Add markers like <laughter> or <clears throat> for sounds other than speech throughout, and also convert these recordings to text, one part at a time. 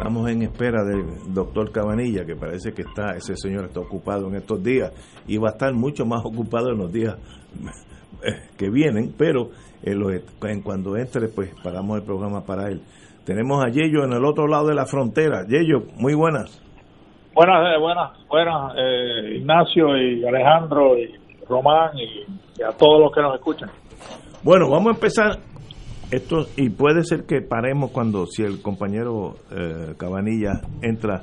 estamos en espera del doctor Cabanilla, que parece que está, ese señor está ocupado en estos días y va a estar mucho más ocupado en los días <laughs> eh, que vienen, pero en cuando entre, pues pagamos el programa para él. Tenemos a Yello en el otro lado de la frontera. Yello, muy buenas. Buenas, eh, buenas, buenas, eh, Ignacio y Alejandro y Román y a todos los que nos escuchan. Bueno, vamos a empezar esto y puede ser que paremos cuando si el compañero eh, Cabanilla entra.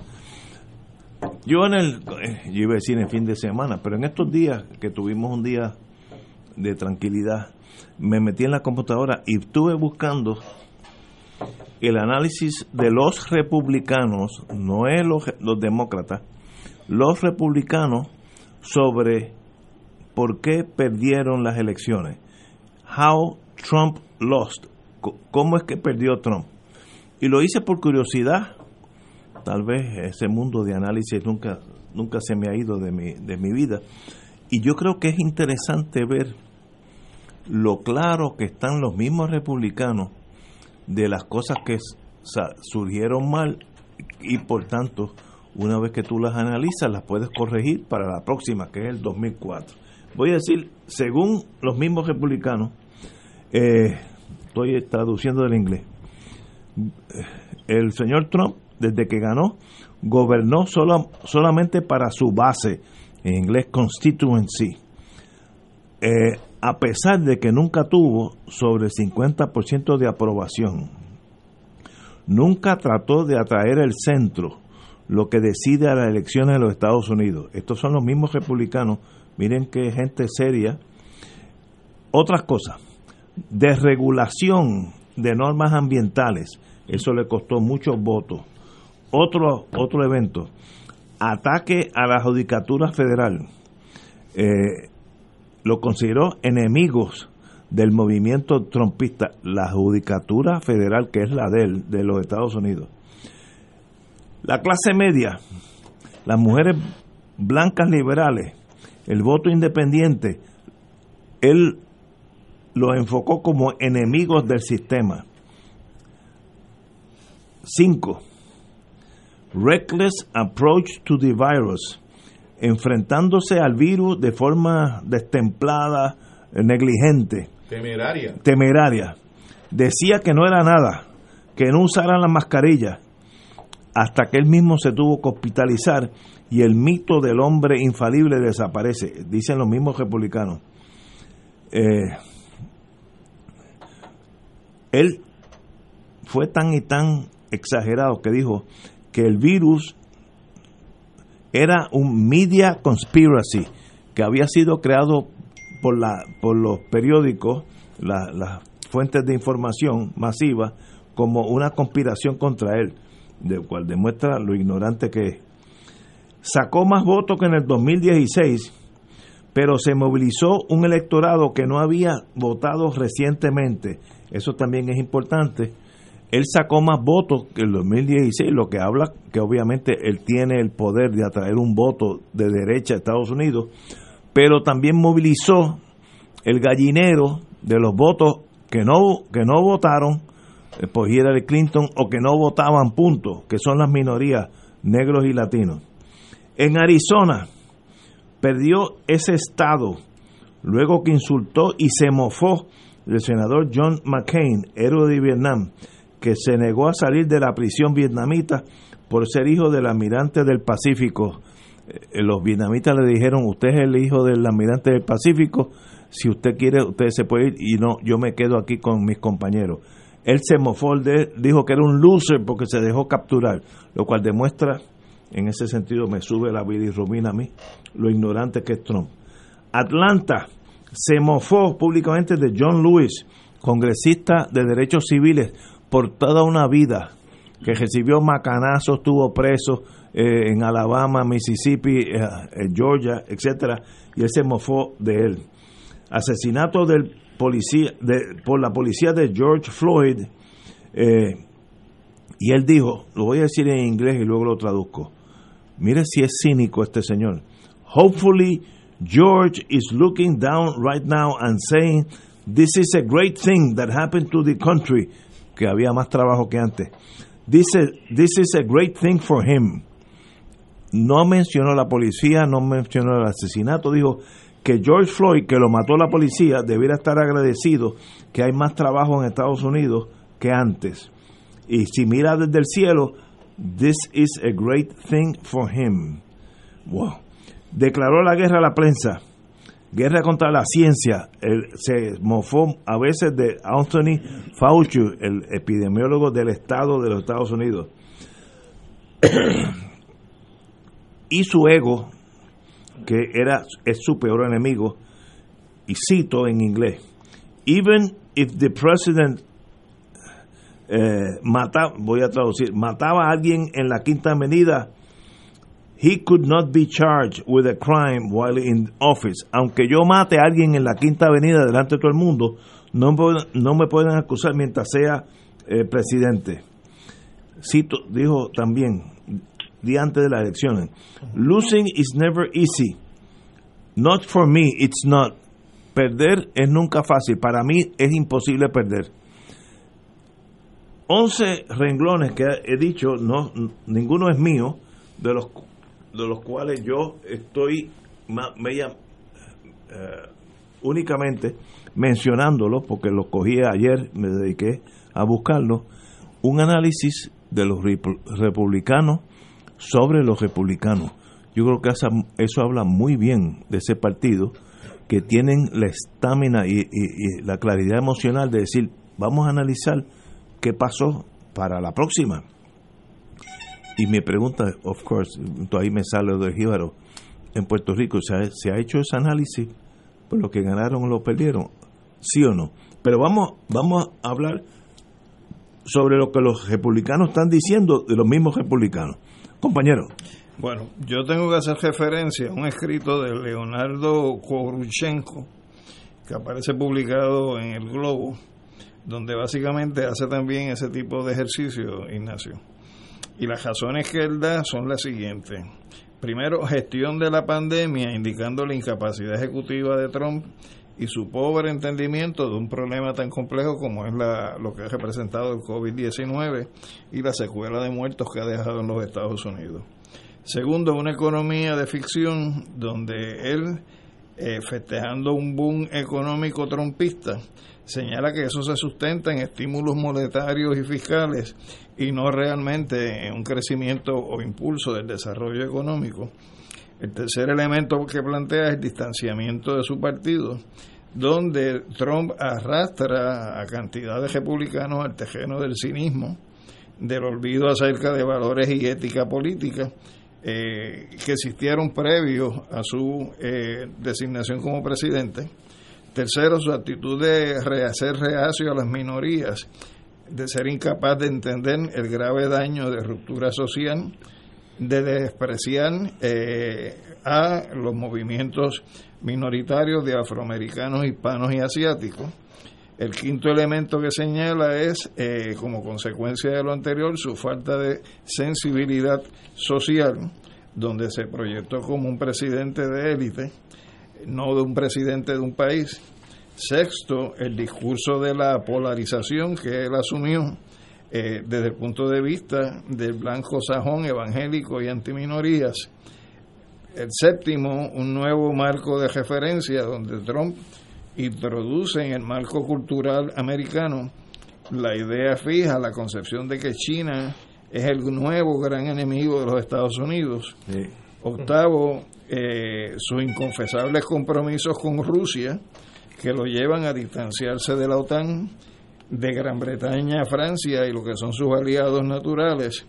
Yo en el eh, yo iba a decir en fin de semana, pero en estos días que tuvimos un día de tranquilidad, me metí en la computadora y estuve buscando el análisis de los republicanos, no es los, los demócratas, los republicanos sobre por qué perdieron las elecciones How Trump Lost. ¿Cómo es que perdió Trump? Y lo hice por curiosidad. Tal vez ese mundo de análisis nunca, nunca se me ha ido de mi, de mi vida. Y yo creo que es interesante ver lo claro que están los mismos republicanos de las cosas que surgieron mal y por tanto, una vez que tú las analizas, las puedes corregir para la próxima, que es el 2004. Voy a decir, según los mismos republicanos, eh, estoy traduciendo del inglés, el señor Trump, desde que ganó, gobernó solo, solamente para su base, en inglés constituency, eh, a pesar de que nunca tuvo sobre el 50% de aprobación. Nunca trató de atraer el centro, lo que decide a las elecciones de los Estados Unidos. Estos son los mismos republicanos, miren qué gente seria. Otras cosas, desregulación de normas ambientales, eso le costó muchos votos. Otro, otro evento, ataque a la judicatura federal, eh, lo consideró enemigos del movimiento trompista, la judicatura federal que es la de de los Estados Unidos. La clase media, las mujeres blancas liberales, el voto independiente, él lo enfocó como enemigos del sistema. 5. Reckless approach to the virus. Enfrentándose al virus de forma destemplada, negligente. Temeraria. Temeraria. Decía que no era nada, que no usaran la mascarilla, hasta que él mismo se tuvo que hospitalizar y el mito del hombre infalible desaparece, dicen los mismos republicanos. Eh, él fue tan y tan exagerado que dijo que el virus era un media conspiracy que había sido creado por, la, por los periódicos, las fuentes de información masiva, como una conspiración contra él, de cual demuestra lo ignorante que es. Sacó más votos que en el 2016, pero se movilizó un electorado que no había votado recientemente eso también es importante. Él sacó más votos que el 2016, lo que habla que obviamente él tiene el poder de atraer un voto de derecha a Estados Unidos, pero también movilizó el gallinero de los votos que no, que no votaron eh, por Hillary Clinton o que no votaban puntos, que son las minorías negros y latinos. En Arizona perdió ese estado luego que insultó y se mofó el senador John McCain, héroe de Vietnam, que se negó a salir de la prisión vietnamita por ser hijo del almirante del Pacífico. Eh, los vietnamitas le dijeron, usted es el hijo del almirante del Pacífico, si usted quiere, usted se puede ir y no, yo me quedo aquí con mis compañeros. Él se mofó, dijo que era un loser porque se dejó capturar, lo cual demuestra, en ese sentido me sube la vida y rumina a mí, lo ignorante que es Trump. Atlanta, se mofó públicamente de John Lewis, congresista de derechos civiles, por toda una vida que recibió macanazos, estuvo preso eh, en Alabama, Mississippi, eh, Georgia, etcétera, y él se mofó de él. Asesinato del policía, de, por la policía de George Floyd, y él dijo, lo voy a decir en inglés y luego lo traduzco. Mire si es cínico este señor. Hopefully George is looking down right now and saying, this is a great thing that happened to the country, que había más trabajo que antes. This is, this is a great thing for him. No mencionó la policía, no mencionó el asesinato, dijo que George Floyd, que lo mató la policía, debiera estar agradecido que hay más trabajo en Estados Unidos que antes. Y si mira desde el cielo, this is a great thing for him. Wow declaró la guerra a la prensa, guerra contra la ciencia. se mofó a veces de Anthony Fauci, el epidemiólogo del Estado de los Estados Unidos. <clears throat> y su ego, que era, es su peor enemigo, y cito en inglés, even if the president eh, mata, voy a traducir, mataba a alguien en la Quinta Avenida, he could not be charged with a crime while in office. Aunque yo mate a alguien en la Quinta Avenida delante de todo el mundo, no, me pueden acusar mientras sea eh, presidente. Cito, dijo también, día antes de las elecciones, losing is never easy. Not for me, it's not. Perder es nunca fácil. Para mí es imposible perder. 11 renglones que he dicho, no, ninguno es mío, de los de los cuales yo estoy media, eh, únicamente mencionándolos, porque los cogí ayer, me dediqué a buscarlos, un análisis de los republicanos sobre los republicanos. Yo creo que eso, habla muy bien de ese partido, que tienen la estamina y, y la claridad emocional de decir, vamos a analizar qué pasó para la próxima y mi pregunta, of course, ahí me sale de Jíbaro, en Puerto Rico, ¿se ha, ¿se ha hecho ese análisis? Pues lo que ganaron o lo perdieron, sí o no. Pero vamos, vamos a hablar sobre lo que los republicanos están diciendo de los mismos republicanos. Compañero. Bueno, yo tengo que hacer referencia a un escrito de Leonardo Korushenko que aparece publicado en el Globo, donde básicamente hace también ese tipo de ejercicio, Ignacio. Y las razones que él da son las siguientes. Primero, gestión de la pandemia, indicando la incapacidad ejecutiva de Trump y su pobre entendimiento de un problema tan complejo como es la, lo que ha representado el COVID-19 y la secuela de muertos que ha dejado en los Estados Unidos. Segundo, una economía de ficción donde él, eh, festejando un boom económico trompista, señala que eso se sustenta en estímulos monetarios y fiscales y no realmente en un crecimiento o impulso del desarrollo económico. El tercer elemento que plantea es el distanciamiento de su partido, donde Trump arrastra a cantidad de republicanos al tejeno del cinismo, del olvido acerca de valores y ética política eh, que existieron previos a su eh, designación como presidente Tercero, su actitud de rehacer reacio a las minorías, de ser incapaz de entender el grave daño de ruptura social, de despreciar eh, a los movimientos minoritarios de afroamericanos, hispanos y asiáticos. El quinto elemento que señala es, eh, como consecuencia de lo anterior, su falta de sensibilidad social, donde se proyectó como un presidente de élite no de un presidente de un país. Sexto, el discurso de la polarización que él asumió eh, desde el punto de vista del blanco sajón evangélico y antiminorías. El séptimo, un nuevo marco de referencia donde Trump introduce en el marco cultural americano la idea fija, la concepción de que China es el nuevo gran enemigo de los Estados Unidos. Octavo, eh, sus inconfesables compromisos con Rusia, que lo llevan a distanciarse de la OTAN, de Gran Bretaña a Francia y lo que son sus aliados naturales.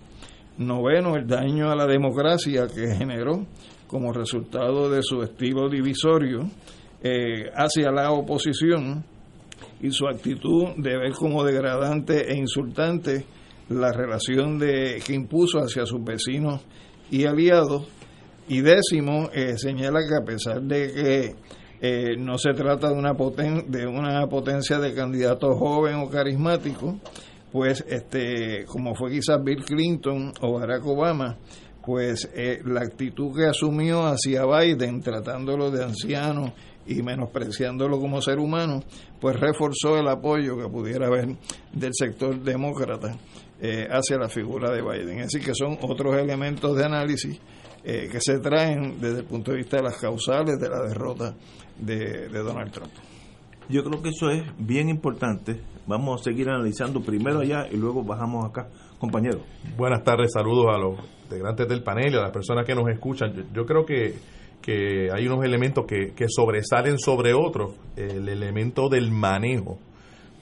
Noveno, el daño a la democracia que generó como resultado de su estilo divisorio eh, hacia la oposición y su actitud de ver como degradante e insultante la relación de, que impuso hacia sus vecinos y aliados. Y décimo, eh, señala que a pesar de que eh, no se trata de una, poten de una potencia de candidato joven o carismático, pues este como fue quizás Bill Clinton o Barack Obama, pues eh, la actitud que asumió hacia Biden, tratándolo de anciano y menospreciándolo como ser humano, pues reforzó el apoyo que pudiera haber del sector demócrata hacia la figura de Biden. Así que son otros elementos de análisis eh, que se traen desde el punto de vista de las causales de la derrota de, Donald Trump. Yo creo que eso es bien importante. Vamos a seguir analizando primero allá y luego bajamos acá. Compañero. Buenas tardes, saludos a los integrantes del panel y a las personas que nos escuchan. Yo, creo que, que, hay unos elementos que, que sobresalen sobre otros. El elemento del manejo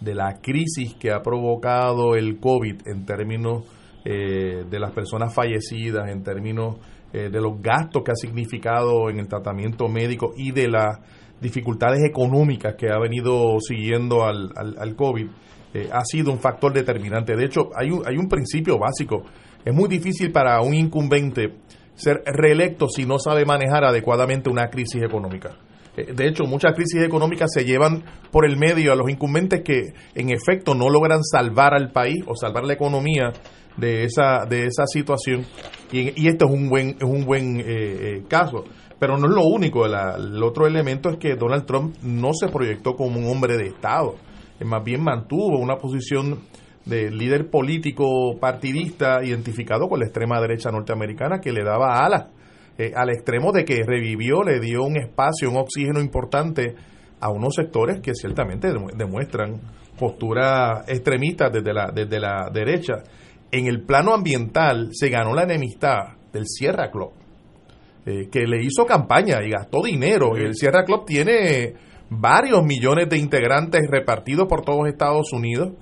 de la crisis que ha provocado el COVID en términos eh, de las personas fallecidas, en términos eh, de los gastos que ha significado en el tratamiento médico y de las dificultades económicas que ha venido siguiendo al, al, COVID, eh, ha sido un factor determinante. De hecho, hay un, hay un principio básico. Es muy difícil para un incumbente ser reelecto si no sabe manejar adecuadamente una crisis económica. De hecho, muchas crisis económicas se llevan por el medio a los incumbentes que en efecto no logran salvar al país o salvar la economía de esa, de esa situación. Y, y este es un buen, es un buen eh, caso. Pero no es lo único, el otro elemento es que Donald Trump no se proyectó como un hombre de Estado, más bien mantuvo una posición de líder político partidista identificado con la extrema derecha norteamericana que le daba alas eh, al extremo de que revivió, le dio un espacio, un oxígeno importante a unos sectores que ciertamente demuestran posturas extremistas desde la, desde la derecha. En el plano ambiental se ganó la enemistad del Sierra Club eh, que le hizo campaña y gastó dinero. El Sierra Club tiene varios millones de integrantes repartidos por todos Estados Unidos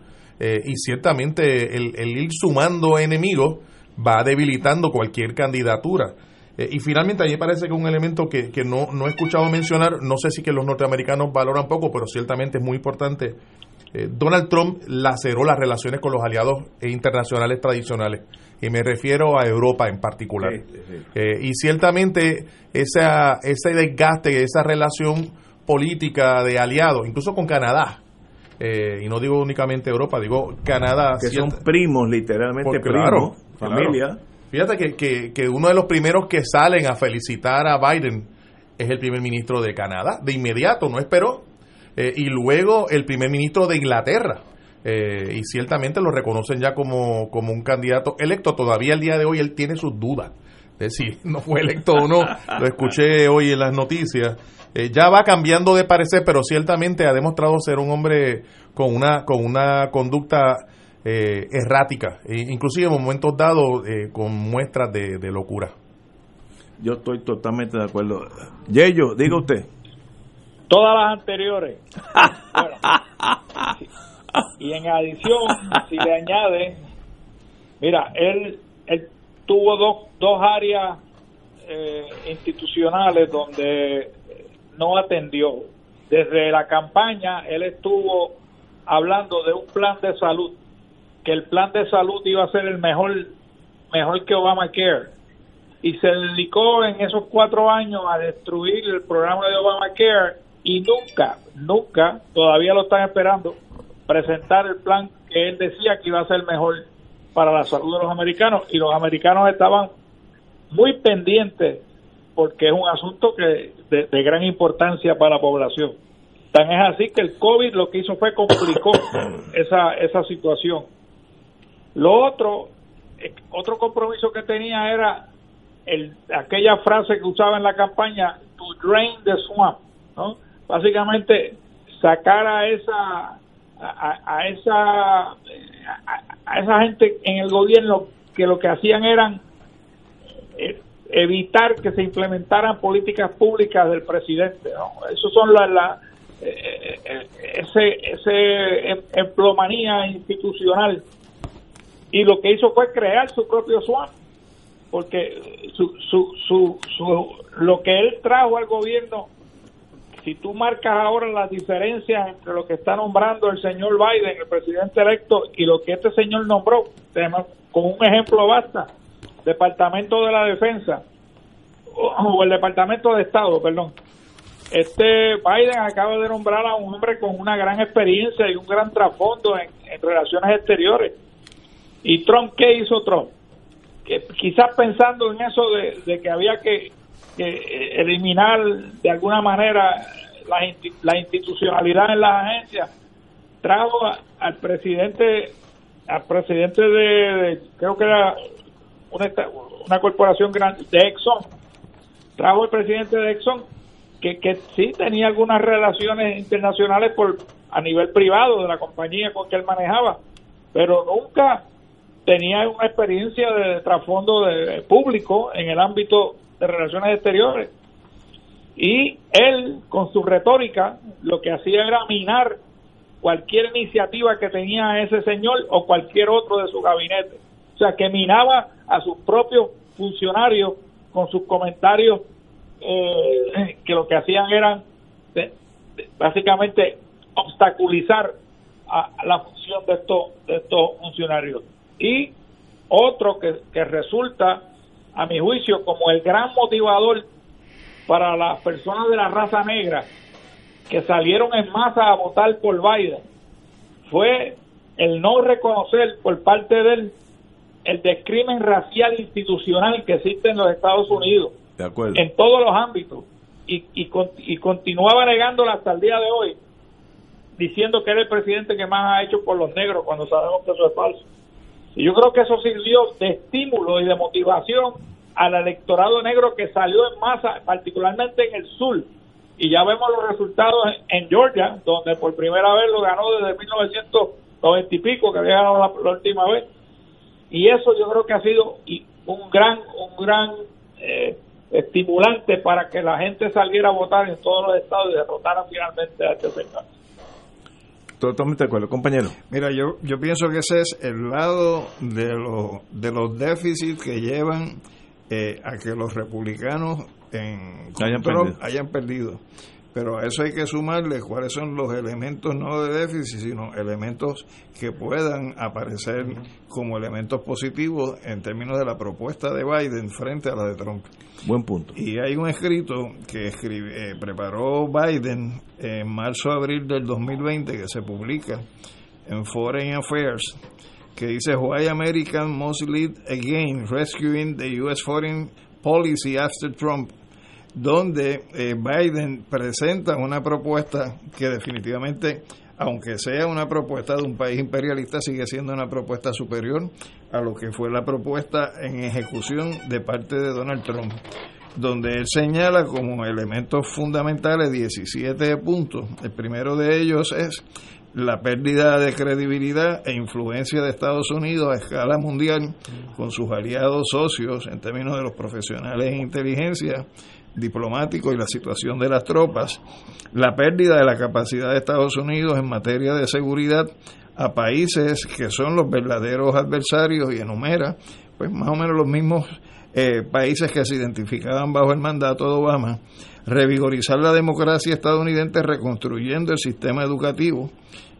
eh, y ciertamente el, ir sumando enemigos va debilitando cualquier candidatura. Eh, y finalmente, a mí me parece que un elemento que, que no, no, he escuchado mencionar, no sé si que los norteamericanos valoran poco, pero ciertamente es muy importante. Donald Trump laceró las relaciones con los aliados internacionales tradicionales y me refiero a Europa en particular. Eh, y ciertamente esa, ese desgaste, esa relación política de aliados, incluso con Canadá, eh, y no digo únicamente Europa, digo Canadá. Que son primos, literalmente primos, familia. Fíjate que, que, uno de los primeros que salen a felicitar a Biden es el primer ministro de Canadá, de inmediato, no esperó. Eh, y luego el primer ministro de Inglaterra. Eh, y ciertamente lo reconocen ya como, como un candidato electo. Todavía el día de hoy él tiene sus dudas de si <laughs> no fue electo o no. Lo escuché hoy en las noticias. Eh, ya va cambiando de parecer, pero ciertamente ha demostrado ser un hombre con una, con una conducta eh, errática, e inclusive en momentos dados con muestras de, de, locura. Yo estoy totalmente de acuerdo. Yello, diga usted. Todas las anteriores. <laughs> Y en adición, si le añade, mira, él, él tuvo dos, dos áreas eh, institucionales donde no atendió. Desde la campaña, él estuvo hablando de un plan de salud, que el plan de salud iba a ser el mejor, mejor que Obamacare. Y se dedicó en esos cuatro años a destruir el programa de Obamacare y nunca, nunca, todavía lo están esperando, presentar el plan que él decía que iba a ser mejor para la salud de los americanos y los americanos estaban muy pendientes porque es un asunto que de, gran importancia para la población. Tan es así que el COVID lo que hizo fue complicó <coughs> esa, esa situación. Lo otro, eh, otro compromiso que tenía era el, aquella frase que usaba en la campaña, to drain the swamp, ¿no? Básicamente sacar a esa a, esa a, esa gente en el gobierno que lo que hacían eran eh, evitar que se implementaran políticas públicas del presidente eso son las la, eh, eh, ese ese em, emplomanía institucional. Y lo que hizo fue crear su propio SWAT porque su, su, su, su, lo que él trajo al gobierno si tú marcas ahora las diferencias entre lo que está nombrando el señor Biden, el presidente electo, y lo que este señor nombró, con un ejemplo basta, Departamento de la Defensa, o el Departamento de Estado, perdón. Este Biden acaba de nombrar a un hombre con una gran experiencia y un gran trasfondo en, relaciones exteriores. ¿Y Trump qué hizo Trump? Que quizás pensando en eso de que había que que eliminar de alguna manera la, la institucionalidad en las agencias trajo al presidente al presidente de, creo que era una, una corporación grande de Exxon. Trajo el presidente de Exxon que, que sí tenía algunas relaciones internacionales por a nivel privado de la compañía con que él manejaba pero nunca tenía una experiencia de trasfondo de público en el ámbito de Relaciones Exteriores. Y él, con su retórica, lo que hacía era minar cualquier iniciativa que tenía ese señor o cualquier otro de su gabinete. O sea, que minaba a sus propios funcionarios con sus comentarios eh, que lo que hacían eran básicamente obstaculizar a, la función de estos, de estos funcionarios. Y otro que, que resulta a mi juicio, como el gran motivador para las personas de la raza negra que salieron en masa a votar por Biden fue el no reconocer por parte de él el descrimen racial institucional que existe en los Estados Unidos en todos los ámbitos y, y, y continuaba negándolo hasta el día de hoy diciendo que era el presidente que más ha hecho por los negros cuando sabemos que eso es falso y yo creo que eso sirvió de estímulo y de motivación al electorado negro que salió en masa, particularmente en el sur. Y ya vemos los resultados en, Georgia, donde por primera vez lo ganó desde 1990 y pico, que había ganado la, última vez. Y eso yo creo que ha sido un gran, un gran eh, estimulante para que la gente saliera a votar en todos los estados y derrotaran finalmente a este totalmente de acuerdo, compañero. Mira, yo, yo pienso que ese es el lado de, los de los déficits que llevan eh, a que los republicanos en hayan, perdido. hayan perdido. Pero a eso hay que sumarle cuáles son los elementos no de déficit, sino elementos que puedan aparecer como elementos positivos en términos de la propuesta de Biden frente a la de Trump. Buen punto. Y hay un escrito que escribe, eh, preparó Biden en marzo-abril del 2020 que se publica en Foreign Affairs que dice Why American Must Lead Again Rescuing the U.S. Foreign Policy After Trump donde eh, Biden presenta una propuesta que definitivamente, aunque sea una propuesta de un país imperialista, sigue siendo una propuesta superior a lo que fue la propuesta en ejecución de parte de Donald Trump, donde él señala como elementos fundamentales 17 puntos. El primero de ellos es la pérdida de credibilidad e influencia de Estados Unidos a escala mundial con sus aliados socios en términos de los profesionales en inteligencia diplomático y la situación de las tropas, la pérdida de la capacidad de Estados Unidos en materia de seguridad a países que son los verdaderos adversarios y enumera pues más o menos los mismos eh, países que se identificaban bajo el mandato de Obama, revigorizar la democracia estadounidense reconstruyendo el sistema educativo,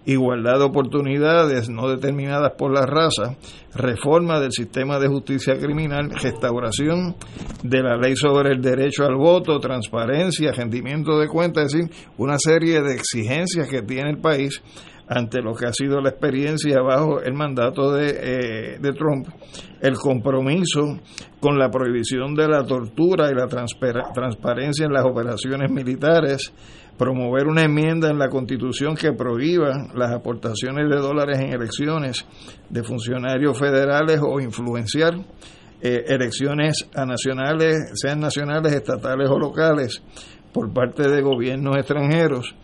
igualdad de oportunidades no determinadas por la raza, reforma del sistema de justicia criminal, restauración de la ley sobre el derecho al voto, transparencia, rendimiento de cuentas, es decir, una serie de exigencias que tiene el país ante lo que ha sido la experiencia bajo el mandato de, eh, de Trump, el compromiso con la prohibición de la tortura y la transparencia en las operaciones militares, promover una enmienda en la Constitución que prohíba las aportaciones de dólares en elecciones de funcionarios federales o influenciar eh, elecciones a nacionales, sean nacionales, estatales o locales, por parte de gobiernos extranjeros,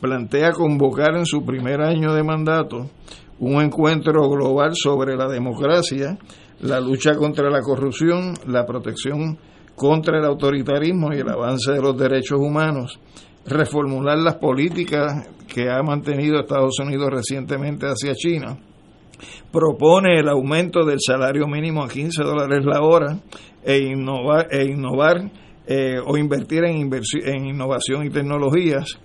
plantea convocar en su primer año de mandato un encuentro global sobre la democracia, la lucha contra la corrupción, la protección contra el autoritarismo y el avance de los derechos humanos, reformular las políticas que ha mantenido Estados Unidos recientemente hacia China, propone el aumento del salario mínimo a 15 dólares la hora e innovar, e innovar eh, o invertir en, en innovación y tecnologías,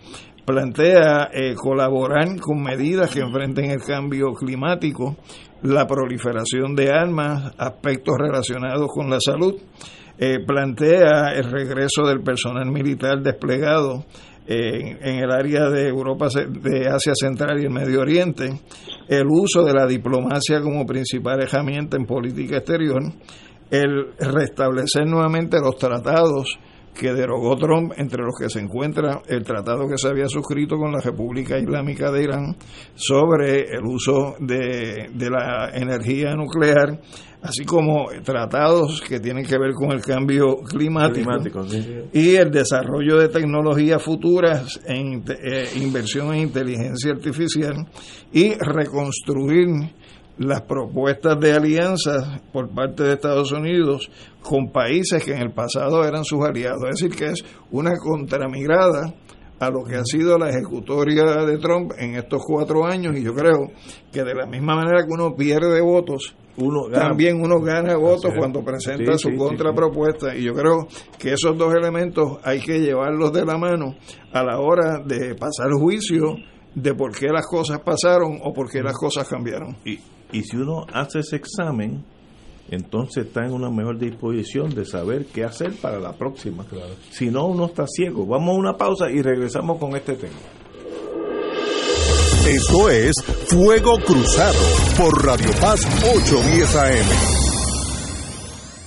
plantea eh, colaborar con medidas que enfrenten el cambio climático, la proliferación de armas, aspectos relacionados con la salud, eh, plantea el regreso del personal militar desplegado en el área de Europa, de Asia Central y el Medio Oriente, el uso de la diplomacia como principal herramienta en política exterior, el restablecer nuevamente los tratados que derogó Trump, entre los que se encuentra el tratado que se había suscrito con la República Islámica de Irán sobre el uso de, la energía nuclear, así como tratados que tienen que ver con el cambio climático, y el desarrollo de tecnologías futuras en eh, inversión en inteligencia artificial y reconstruir las propuestas de alianzas por parte de Estados Unidos con países que en el pasado eran sus aliados. Es decir, que es una contramirada a lo que ha sido la ejecutoria de Trump en estos cuatro años. Y yo creo que de la misma manera que uno pierde votos, uno también uno gana votos cuando presenta su contrapropuesta. y yo creo que esos dos elementos hay que llevarlos de la mano a la hora de pasar juicio de por qué las cosas pasaron o por qué las cosas cambiaron. Y, y si uno hace ese examen, entonces está en una mejor disposición de saber qué hacer para la próxima. Si no, uno está ciego. Vamos a una pausa y regresamos con este tema. Esto es Fuego Cruzado por Radio Paz 810 AM.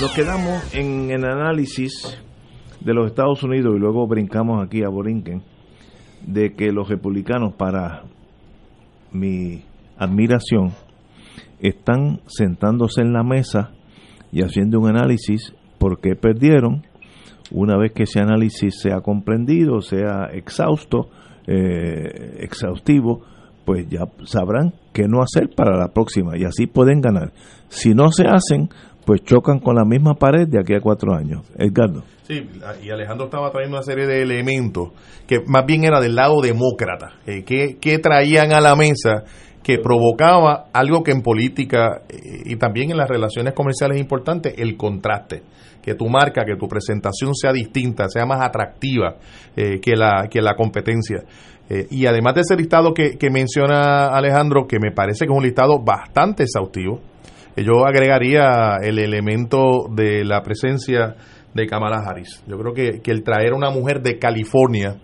Nos quedamos en el análisis de los Estados Unidos y luego brincamos aquí a Borinquen de que los republicanos, para mi admiración, están sentándose en la mesa y haciendo un análisis por qué perdieron. Una vez que ese análisis sea comprendido, sea exhausto, eh, exhaustivo, pues ya sabrán qué no hacer para la próxima y así pueden ganar. Si no se hacen, pues chocan con la misma pared de aquí a cuatro años. Edgardo. Sí, y Alejandro estaba trayendo una serie de elementos que más bien era del lado demócrata, eh, que, traían a la mesa que provocaba algo que en política eh, y también en las relaciones comerciales es importante, el contraste. Que tu marca, que tu presentación sea distinta, sea más atractiva eh, que, la, que la competencia. y además de ese listado que, que menciona Alejandro, que me parece que es un listado bastante exhaustivo, yo agregaría el elemento de la presencia de Kamala Harris. Yo creo que, el traer a una mujer de California,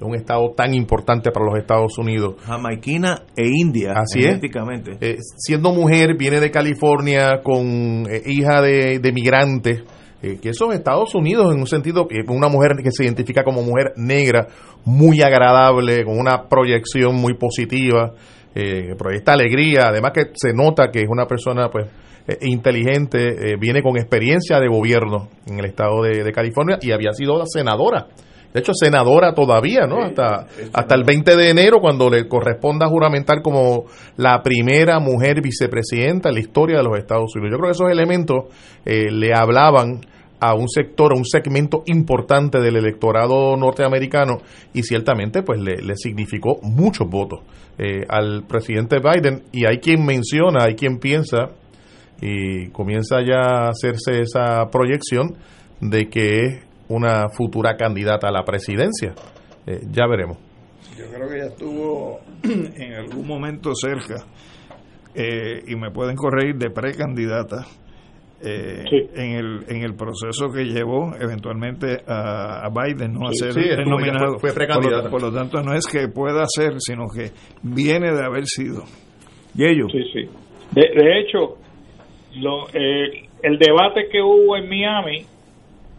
un estado tan importante para los Estados Unidos. Jamaiquina e India, Así genéticamente. es. Eh, siendo mujer, viene de California con eh, hija de, de migrantes, eh, que esos Estados Unidos, en un sentido, que una mujer que se identifica como mujer negra, muy agradable, con una proyección muy positiva, eh, proyecta alegría, además que se nota que es una persona, pues, eh, inteligente, eh, viene con experiencia de gobierno en el estado de, de California y había sido senadora. De hecho, senadora todavía, ¿no? hasta, hasta el 20 de enero, cuando le corresponda juramentar como la primera mujer vicepresidenta en la historia de los Estados Unidos. Yo creo que esos elementos eh, le hablaban a un sector, a un segmento importante del electorado norteamericano y ciertamente pues le, significó muchos votos eh, al presidente Biden y hay quien menciona, hay quien piensa y comienza ya a hacerse esa proyección de que es una futura candidata a la presidencia. Eh, ya veremos. Yo creo que ella estuvo en algún momento cerca, eh, y me pueden corregir, de precandidata eh, Sí. en, el, en el proceso que llevó eventualmente a, a Biden ¿no? a Sí, ser sí, estuvo- el nominado. fue- fue por, lo, por lo tanto, no es que pueda ser, sino que viene de haber sido. Y ellos, Sí, sí. De, de hecho, lo, eh, el debate que hubo en Miami,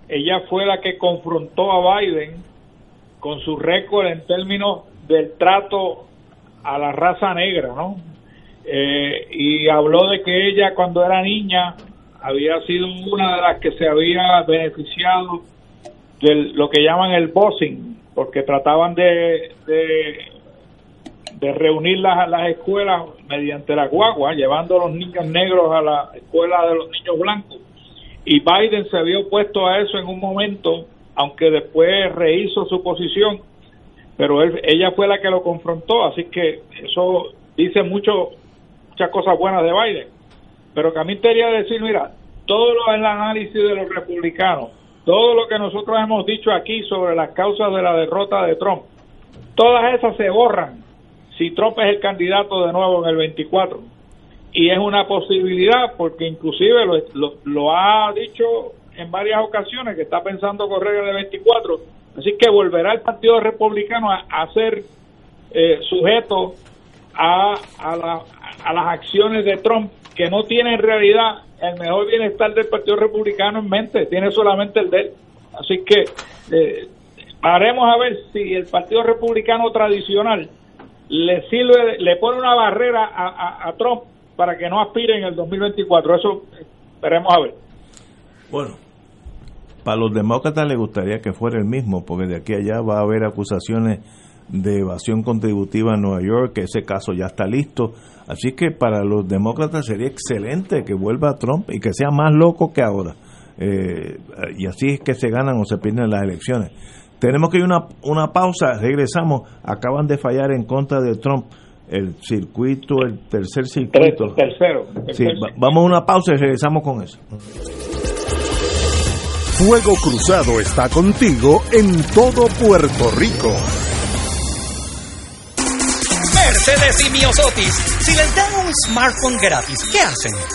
ella fue la que confrontó a Biden con su récord en términos del trato a la raza negra, ¿no? Eh, y habló de que ella cuando era niña había sido una de las que se había beneficiado de lo que llaman el bossing, porque trataban de, de de reunir las, las escuelas mediante la guagua, llevando a los niños negros a la escuela de los niños blancos. Y Biden se había opuesto a eso en un momento, aunque después rehizo su posición, pero él, ella fue la que lo confrontó, así que eso dice mucho muchas cosas buenas de Biden. Pero que a mí te quería decir, mira, todo lo, el análisis de los republicanos, todo lo que nosotros hemos dicho aquí sobre las causas de la derrota de Trump, todas esas se borran si Trump es el candidato de nuevo en el 24. Y es una posibilidad porque inclusive lo, ha dicho en varias ocasiones que está pensando correr en el 24. Así que volverá el Partido Republicano a, ser eh, sujeto a las acciones de Trump que no tiene en realidad el mejor bienestar del Partido Republicano en mente, tiene solamente el de él. Así que eh, haremos a ver si el Partido Republicano tradicional le sirve, le pone una barrera a, a- a Trump para que no aspire en el 2024. Eso esperemos a ver. bueno, para los demócratas les gustaría que fuera el mismo, porque de aquí a allá va a haber acusaciones de evasión contributiva en Nueva York, que ese caso ya está listo. Así que para los demócratas sería excelente que vuelva Trump y que sea más loco que ahora. Eh, y así es que se ganan o se pierden las elecciones. Tenemos que ir a una, una pausa, regresamos. Acaban de fallar en contra de Trump el circuito, el tercer circuito. Tercero. Sí, va- vamos a una pausa y regresamos con eso. Fuego Cruzado está contigo en todo Puerto Rico. Mercedes y Miosotis, si les dan un smartphone gratis, ¿qué hacen?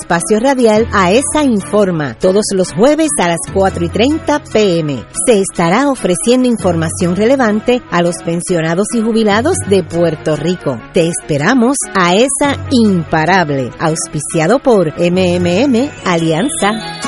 espacio radial AESA Informa todos los jueves a las 4 y 30 pm. Se estará ofreciendo información relevante a los pensionados y jubilados de Puerto Rico. Te esperamos AESA Imparable, auspiciado por MMM Alianza.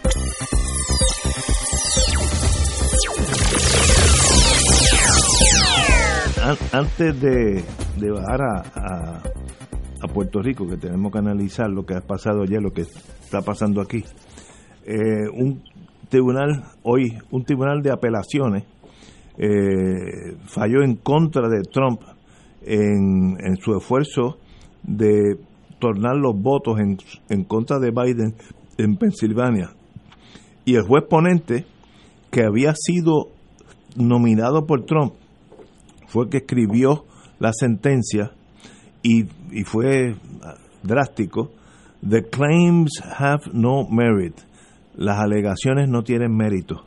Antes de, bajar a, Puerto Rico, que tenemos que analizar lo que ha pasado ayer, lo que está pasando aquí, eh, un tribunal, hoy, un tribunal de apelaciones eh, falló en contra de Trump en, su esfuerzo de tornar los votos en contra de Biden en Pensilvania. Y el juez ponente, que había sido nominado por Trump, fue que escribió la sentencia y, fue drástico. The claims have no merit. Las alegaciones no tienen mérito.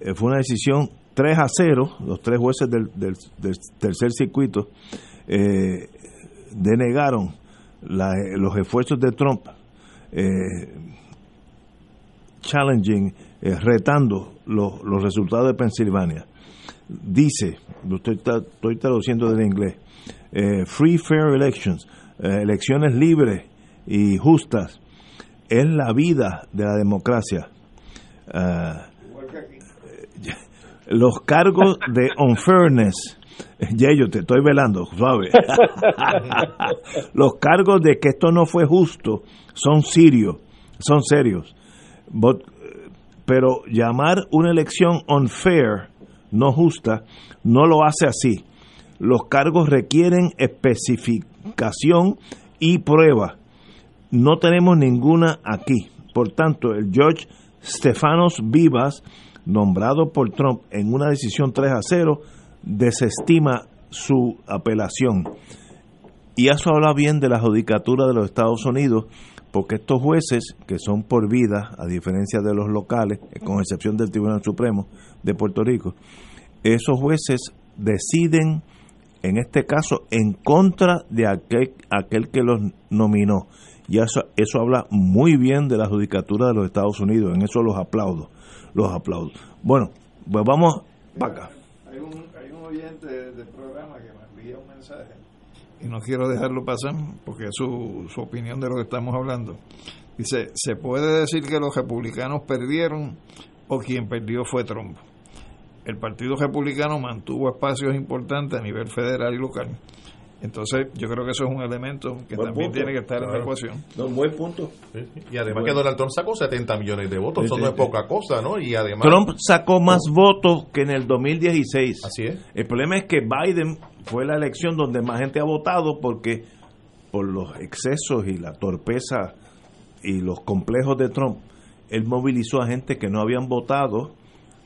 Eh, fue una decisión 3 a 0, los tres jueces del, tercer circuito eh, denegaron los esfuerzos de Trump, eh, challenging, retando los, los resultados de Pensilvania dice, lo estoy, estoy traduciendo del inglés, eh, free fair elections, eh, elecciones libres y justas, es la vida de la democracia. Uh, <laughs> los cargos de unfairness, <laughs> ya yo te estoy velando, suave. <laughs> los cargos de que esto no fue justo son serios, son serios. pero llamar una elección unfair no justa, no lo hace así. Los cargos requieren especificación y prueba. No tenemos ninguna aquí. Por tanto, el George Stefanos Vivas, nombrado por Trump en una decisión 3 a 0, desestima su apelación. Y eso habla bien de la judicatura de los Estados Unidos, porque estos jueces, que son por vida, a diferencia de los locales, con excepción del Tribunal Supremo de Puerto Rico, esos jueces deciden, en este caso, en contra de aquel, aquel que los nominó. Y eso, eso habla muy bien de la judicatura de los Estados Unidos, en eso los aplaudo, los aplaudo. Bueno, pues vamos para acá. Hay un, hay un oyente del programa que me envía un mensaje y no quiero dejarlo pasar porque es su, su opinión de lo que estamos hablando. Dice, ¿se puede decir que los republicanos perdieron o quien perdió fue Trump? El Partido Republicano mantuvo espacios importantes a nivel federal y local. Entonces, yo creo que eso es un elemento que también tiene que estar en la ecuación. No, buen punto. Y además que Donald Trump sacó 70 millones de votos, eso no es poca cosa, ¿no? Y además Trump sacó más votos que en el 2016. Así es. El problema es que Biden fue la elección donde más gente ha votado porque por los excesos y la torpeza y los complejos de Trump, él movilizó a gente que no habían votado,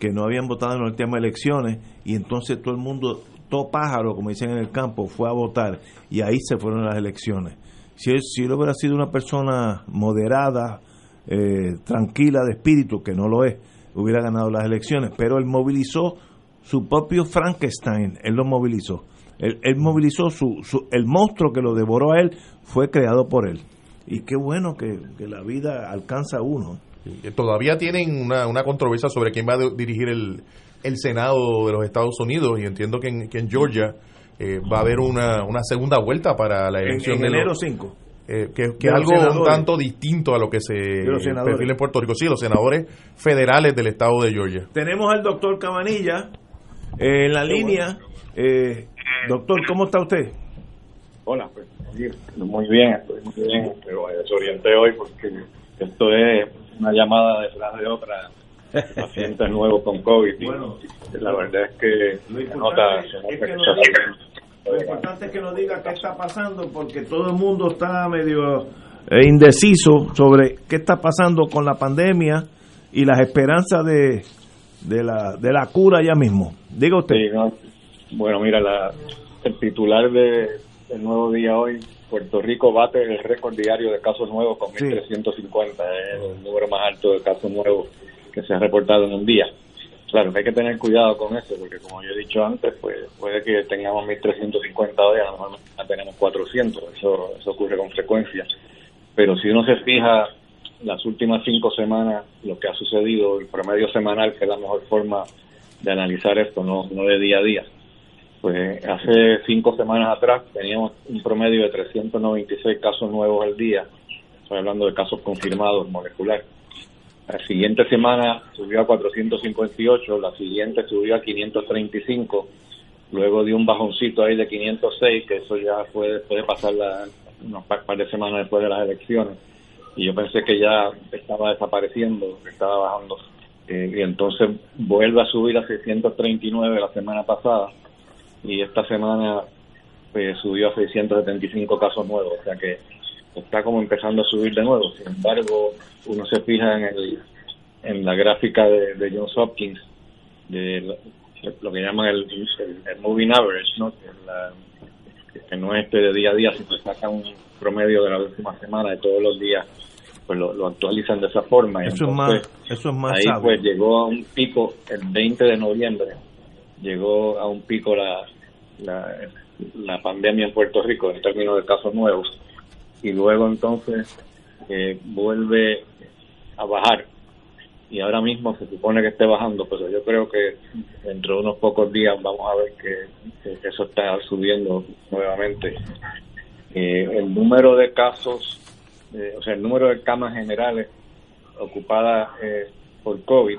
que no habían votado en las últimas elecciones y entonces todo el mundo, todo pájaro, como dicen en el campo, fue a votar y ahí se fueron las elecciones. Si él, si él hubiera sido una persona moderada, eh, tranquila de espíritu, que no lo es, hubiera ganado las elecciones, pero él movilizó su propio Frankenstein, él lo movilizó. Él, movilizó su, su, el monstruo que lo devoró a él fue creado por él. Y qué bueno que, la vida alcanza a uno. Todavía tienen una, una controversia sobre quién va a dirigir el, el Senado de los Estados Unidos y entiendo que en, que en Georgia eh, va a haber una, una segunda vuelta para la elección en, enero 5. Eh, que, es algo un tanto distinto a lo que se perfila en Puerto Rico. Sí, los senadores federales del estado de Georgia. Tenemos al doctor Cabanilla eh, en la línea. doctor, ¿cómo está usted? Hola, pues muy bien, estoy muy bien, pero desorienté hoy porque esto es una llamada detrás de otra pacientes nuevos con COVID. Y la verdad es que se nota, se nota es que no diga-. Lo importante es que nos diga qué está pasando, porque todo el mundo está medio eh, indeciso sobre qué está pasando con la pandemia y las esperanzas de, de, la, de la cura ya mismo. Diga usted. Sí, ¿no? Bueno, mira, la, el titular de, del nuevo día hoy, Puerto Rico bate el récord diario de casos nuevos con Sí. 1.350. Es el número más alto de casos nuevos que se ha reportado en un día. Claro, hay que tener cuidado con eso, porque como yo he dicho antes, pues puede que tengamos 1.350 hoy, a lo mejor tenemos 400. Eso, eso ocurre con frecuencia. Pero si uno se fija las últimas cinco semanas, lo que ha sucedido, el promedio semanal, que es la mejor forma de analizar esto, no, no de día a día. Pues hace cinco semanas atrás teníamos un promedio de 396 casos nuevos al día. Estoy hablando de casos confirmados molecular. La siguiente semana subió a 458, la siguiente subió a 535, luego dio un bajoncito ahí de 506, que eso ya fue después de pasar la, unos par, par de semanas después de las elecciones. Y yo pensé que ya estaba desapareciendo, que estaba bajando. Eh, y entonces vuelve a subir a 639 la semana pasada y esta semana pues, subió a 675 casos nuevos, o sea que está como empezando a subir de nuevo. Sin embargo, uno se fija en, el, en la gráfica de, de Johns Hopkins, de lo, lo que llaman el, el, el moving average, ¿no? Que, es la- que no es este de día a día, sino que saca un promedio de la última semana de todos los días, pues lo, lo actualizan de esa forma. Eso es más, eso es más ahí sabio. pues llegó a un pico el 20 de noviembre llegó a un pico la, la, la pandemia en Puerto Rico en términos de casos nuevos y luego entonces eh, vuelve a bajar y ahora mismo se supone que esté bajando pero yo creo que dentro de unos pocos días vamos a ver que, eso está subiendo nuevamente Eh, el número de casos eh, o sea el número de camas generales ocupadas por COVID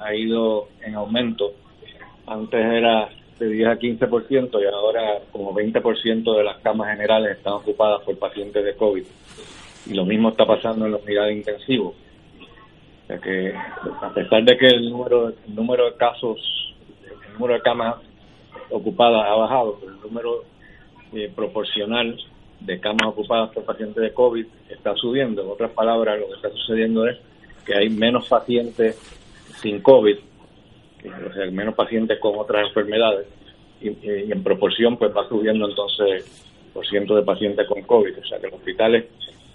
ha ido en aumento. Antes era de 10 a 15% y ahora como 20% de las camas generales están ocupadas por pacientes de COVID. Y lo mismo está pasando en los unidades intensivos. O sea que a pesar de que el número, el número de casos, el número de camas ocupadas ha bajado, pero el número eh, proporcional de camas ocupadas por pacientes de COVID está subiendo. En otras palabras, lo que está sucediendo es que hay menos pacientes sin COVID, o sea, menos pacientes con otras enfermedades, y, en proporción pues va subiendo entonces por ciento de pacientes con COVID. O sea, que los hospitales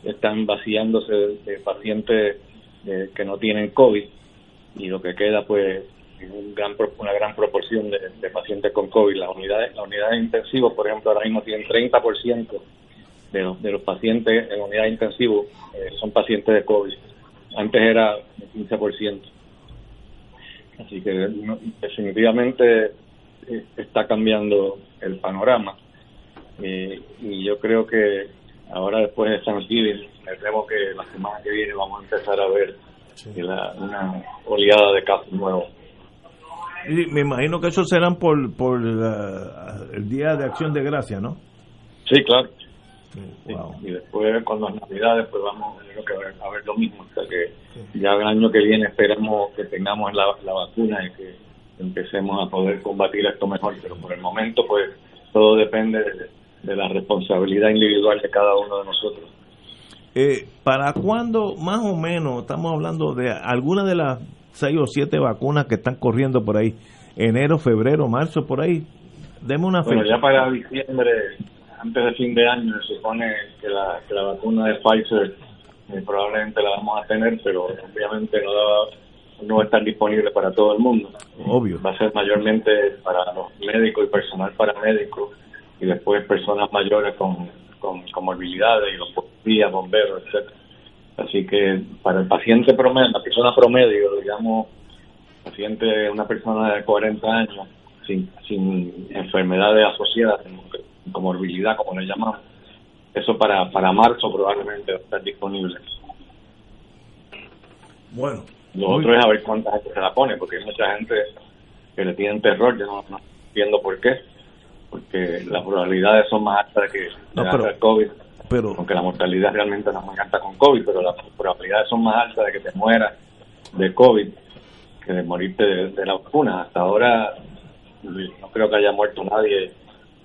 están vaciándose de, pacientes eh, que no tienen COVID y lo que queda pues es un gran, una gran proporción de, pacientes con COVID. Las unidades, las unidades intensivas, por ejemplo, ahora mismo tienen 30% de los, de los pacientes en unidad intensivo eh, son pacientes de COVID. Antes era el 15%. Así que no- definitivamente eh, está cambiando el panorama. Eh, y yo creo que ahora después de Thanksgiving, me temo que la semana que viene vamos a empezar a ver eh, la- una oleada de casos nuevos. Y me imagino que eso serán por, por la- el Día de Acción de Gracia, ¿no? Sí, claro. Sí, Y después con las navidades pues vamos yo creo que a ver, a ver lo mismo. O sea que ya el año que viene esperemos que tengamos la, la vacuna y que empecemos a poder combatir esto mejor. Pero por el momento pues todo depende de, de la responsabilidad individual de cada uno de nosotros. Eh, ¿Para cuándo, más o menos, estamos hablando de alguna de las seis o siete vacunas que están corriendo por ahí? Enero, febrero, marzo, por ahí. Deme una Bueno, fecha. ya para diciembre, antes de fin de año, se supone que la, que la vacuna de Pfizer eh, probablemente la vamos a tener, pero obviamente no, va- no va a estar disponible para todo el mundo. Obvio. Va a ser mayormente para los médicos y personal paramédico y después personas mayores con, con comorbilidades y los policías, bomberos, etcétera. Así que para el paciente promedio, la persona promedio, digamos, paciente, una persona de 40 años, sin, sin enfermedades asociadas, comorbilidad, como le llamamos, eso para, para marzo probablemente va a estar disponible. Bueno. Lo otro es a ver cuánta gente se la pone, porque hay mucha gente que le tienen terror, yo no, no entiendo por qué, porque las probabilidades son más altas de que No, pero- el COVID, pero aunque la mortalidad realmente no es muy alta con COVID, pero las probabilidades son más altas de que te mueras de COVID que de morirte de, de la vacuna. Hasta ahora no creo que haya muerto nadie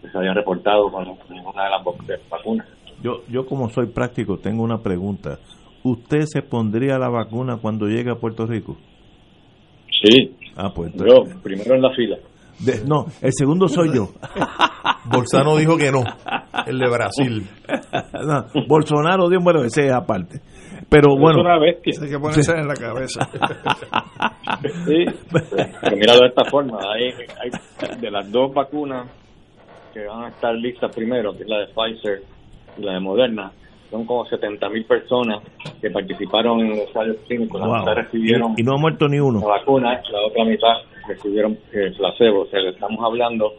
que se haya reportado con ninguna de las vacunas. Yo, yo como soy práctico, tengo una pregunta. ¿Usted se pondría la vacuna cuando llegue a Puerto Rico? Sí. Ah, pues Yo, primero en la fila. De- no, el segundo soy yo. <laughs> Bolzano dijo que no, el de Brasil. <laughs> No, Bolsonaro dio bueno, ese es aparte. Pero bueno. Eso hay que ponerse en la cabeza. <laughs> Sí, pero míralo de esta forma, hay, hay de las dos vacunas que van a estar listas primero, que es la de Pfizer y la de Moderna, son como 70 mil personas que participaron en los ensayos clínicos, la Wow. mitad recibieron Y, y no ha muerto ni uno. la vacuna, la otra mitad recibieron eh, placebo, o sea, le estamos hablando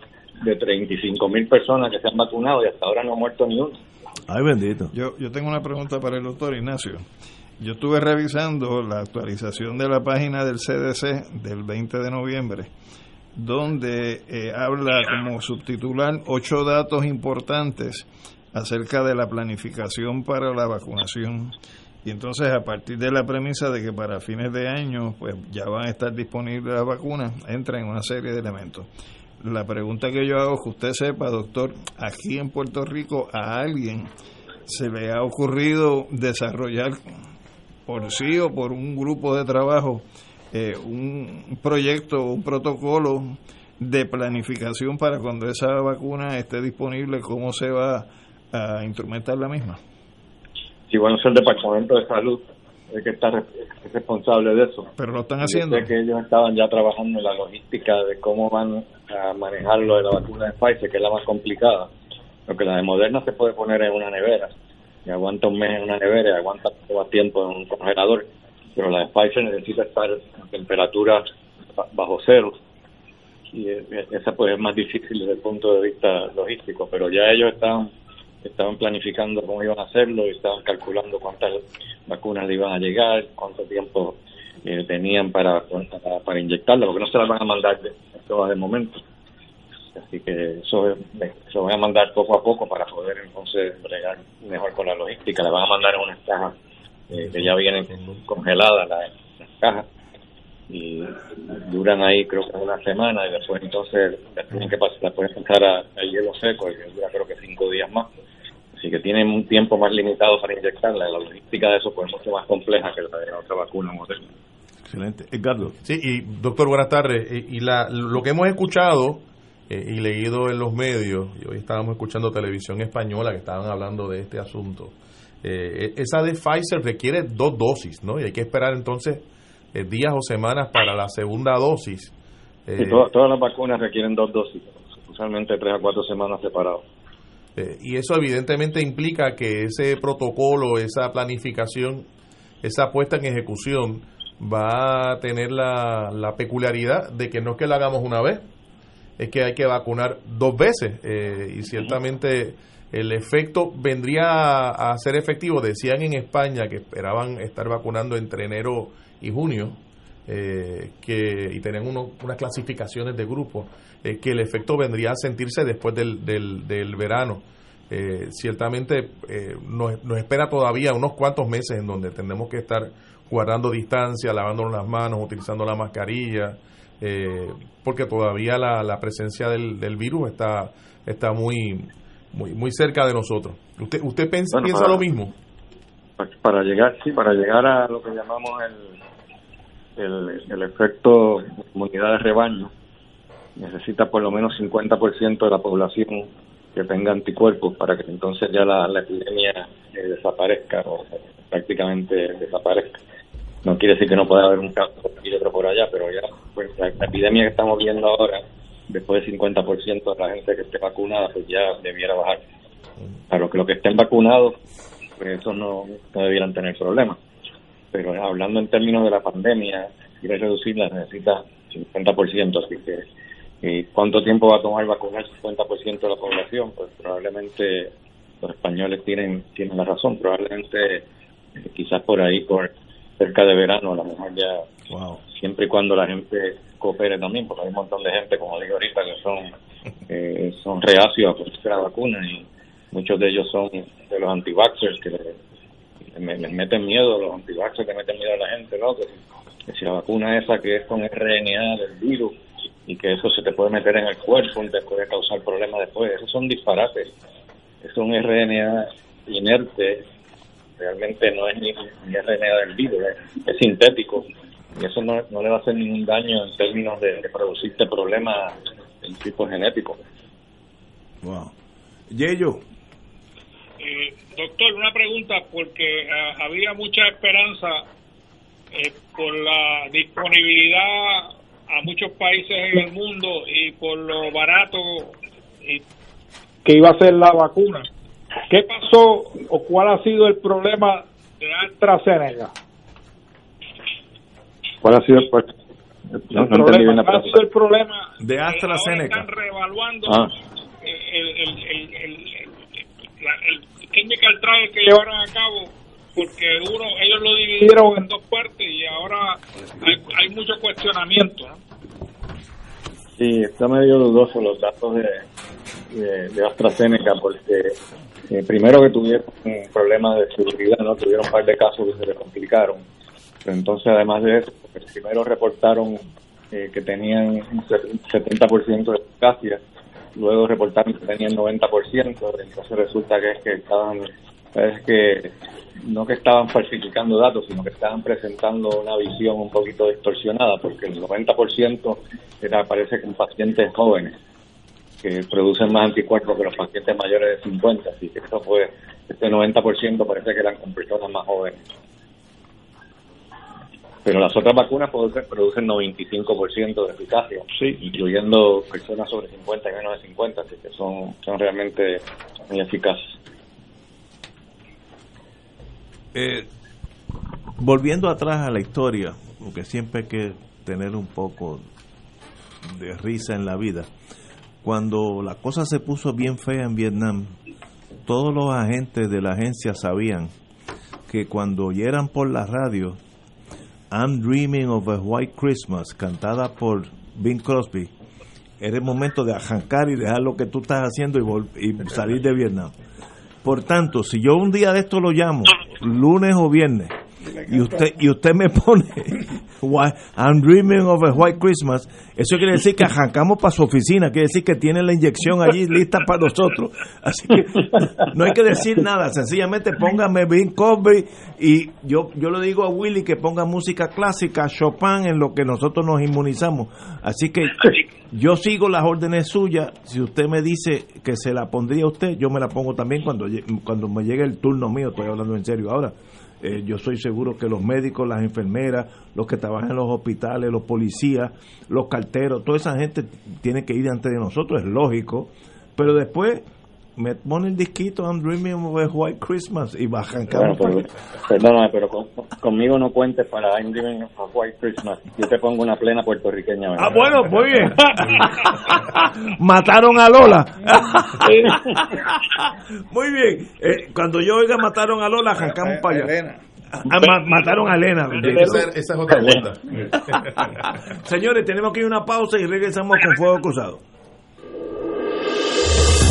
de 35 mil personas que se han vacunado y hasta ahora no ha muerto ni uno. Ay, bendito. Yo, yo tengo una pregunta para el doctor Ignacio. Yo estuve revisando la actualización de la página del CDC del 20 de noviembre, donde eh, habla como subtitular ocho datos importantes acerca de la planificación para la vacunación. Y entonces, a partir de la premisa de que para fines de año pues ya van a estar disponibles las vacunas, entra en una serie de elementos. La pregunta que yo hago es que usted sepa, doctor, aquí en Puerto Rico a alguien se le ha ocurrido desarrollar por sí o por un grupo de trabajo eh, un proyecto, un protocolo de planificación para cuando esa vacuna esté disponible, cómo se va a instrumentar la misma. Sí, bueno, es el Departamento de Salud el que está es responsable de eso. Pero lo están Yo haciendo. sé que ellos estaban ya trabajando en la logística de cómo van a manejar lo de la vacuna de Pfizer, que es la más complicada. Porque la de Moderna se puede poner en una nevera y aguanta un mes en una nevera y aguanta más tiempo en un congelador. Pero la de Pfizer necesita estar a temperatura ba- bajo cero. Y eh, esa pues es más difícil desde el punto de vista logístico. Pero ya ellos estaban estaban planificando cómo iban a hacerlo y estaban calculando cuántas vacunas le iban a llegar, cuánto tiempo eh, tenían para, para, para inyectarla, porque no se las van a mandar de, todas de momento. Así que eso es- se lo van a mandar poco a poco para poder entonces bregar mejor con la logística. Le van a mandar en unas cajas eh, que ya vienen congeladas las, las cajas y duran ahí creo que una semana y después entonces las tienen que pasar, las pueden pasar a, hielo seco y dura creo que cinco días más. Así que tienen un tiempo más limitado para inyectarla. La logística de eso pues, es mucho más compleja que la de la otra vacuna moderna. Excelente. Edgardo. Sí, y doctor, buenas tardes. Y, y la, lo que hemos escuchado eh, y leído en los medios, y hoy estábamos escuchando televisión española que estaban hablando de este asunto, eh, esa de Pfizer requiere dos dosis, ¿no? Y hay que esperar entonces eh, días o semanas para la segunda dosis. Eh, Y todas, todas las vacunas requieren dos dosis, usualmente tres a cuatro semanas separados. Eh, y eso evidentemente implica que ese protocolo, esa planificación, esa puesta en ejecución va a tener la, la peculiaridad de que no es que la hagamos una vez, es que hay que vacunar dos veces y ciertamente el efecto vendría a, ser efectivo. Decían en España que esperaban estar vacunando entre enero y junio eh, que y tenían uno- unas clasificaciones de grupos eh, que el efecto vendría a sentirse después del, del, del verano. Eh, ciertamente eh, nos, nos espera todavía unos cuantos meses en donde tendremos que estar guardando distancia, lavándonos las manos, utilizando la mascarilla, eh, porque todavía la, la presencia del, del virus está está muy muy muy cerca de nosotros. ¿Usted usted piensa, Bueno, piensa para- lo mismo? Para llegar, sí, para llegar a lo que llamamos el, el, el efecto inmunidad de rebaño, necesita por lo menos 50% de la población que tenga anticuerpos para que entonces ya la, la epidemia eh, desaparezca o prácticamente desaparezca. No quiere decir que no pueda haber un caso por aquí y otro por allá, pero ya pues, la, la epidemia que estamos viendo ahora, después del 50% de la gente que esté vacunada, pues ya debiera bajar. Para los que, los que estén vacunados, pues eso no, no debieran tener problemas. Pero hablando en términos de la pandemia, quiere reducirla, necesita 50%, así que ¿y cuánto tiempo va a tomar vacunar el 50% de la población? Pues probablemente los españoles tienen tienen la razón, probablemente eh, quizás por ahí, por cerca de verano, a lo mejor ya, siempre y cuando la gente coopere también, porque hay un montón de gente, como digo ahorita, que son <laughs> eh, son reacios a ponerse la vacuna y muchos de ellos son de los anti-vaxxers que le- le- les meten miedo, los anti-vaxxers que meten miedo a la gente, ¿no? Que que si la vacuna esa que es con RNA del virus y que eso se te puede meter en el cuerpo y te puede causar problemas después, esos son disparates. Es un RNA inerte, realmente no es ni, ni RNA del virus, es, es sintético y eso no, no le va a hacer ningún daño en términos de, de producirte problemas en tipo genético. Wow. Yello, Eh, doctor, una pregunta, porque ah, había mucha esperanza eh, por la disponibilidad a muchos países en el mundo y por lo barato y- que iba a ser la vacuna. ¿Qué pasó o cuál ha sido el problema de AstraZeneca? ¿Cuál ha sido el, no, El no problema, bien la ¿Cuál ha sido el problema? de AstraZeneca. Están reevaluando Ah. el, el, el, el, trial que llevaron a cabo porque uno ellos lo dividieron en dos partes y ahora hay, hay mucho cuestionamiento ¿no? Sí, está medio dudoso los datos de, de, de AstraZeneca porque eh, primero que tuvieron un problema de seguridad, ¿no? Tuvieron un par de casos que se les complicaron. Pero entonces, además de eso, porque primero reportaron eh, que tenían un se- un 70% de eficacia, luego reportaron que tenían 90%, entonces resulta que es que estaban, es que no que estaban falsificando datos, sino que estaban presentando una visión un poquito distorsionada, porque el 90% era, parece que en pacientes jóvenes que producen más anticuerpos que los pacientes mayores de 50, así que eso fue, este 90% parece que eran con personas más jóvenes. Pero las otras vacunas producen, producen 95% de eficacia, incluyendo personas sobre 50 y menos de 50, así que son, son realmente muy eficaces. Eh, volviendo atrás a la historia, porque siempre hay que tener un poco de risa en la vida. Cuando la cosa se puso bien fea en Vietnam, todos los agentes de la agencia sabían que cuando oyeran por la radio I'm Dreaming of a White Christmas, cantada por Bing Crosby, era el momento de arrancar y dejar lo que tú estás haciendo y, y salir de Vietnam. Por tanto, si yo un día de esto lo llamo, lunes o viernes, y usted y usted me pone "Why- I'm dreaming of a white Christmas, eso quiere decir que arrancamos para su oficina, quiere decir que tiene la inyección allí lista para nosotros. Así que no hay que decir nada, sencillamente póngame Bing Crosby y yo yo le digo a Willy que ponga música clásica, Chopin en lo que nosotros nos inmunizamos. Así que yo sigo las órdenes suyas. Si usted me dice que se la pondría a usted, yo me la pongo también cuando, cuando me llegue el turno mío. Estoy hablando en serio ahora. Eh, yo soy seguro que los médicos, las enfermeras, los que trabajan en los hospitales, los policías, los carteros, toda esa gente tiene que ir antes de nosotros, es lógico. Pero después me pone el disquito I'm Dreaming of a White Christmas y va a arrancar. Bueno, pero, perdóname, pero con- conmigo no cuentes para I'm Dreaming of a White Christmas. Yo te pongo una plena puertorriqueña. Ah, bueno, muy bien. <laughs> Mataron a Lola. Muy bien. Eh, cuando yo oiga mataron a Lola, arrancamos para allá. Ah, ma- mataron a Elena. Esa, esa es otra cuenta. Señores, tenemos que ir a una pausa y regresamos con Fuego Cruzado.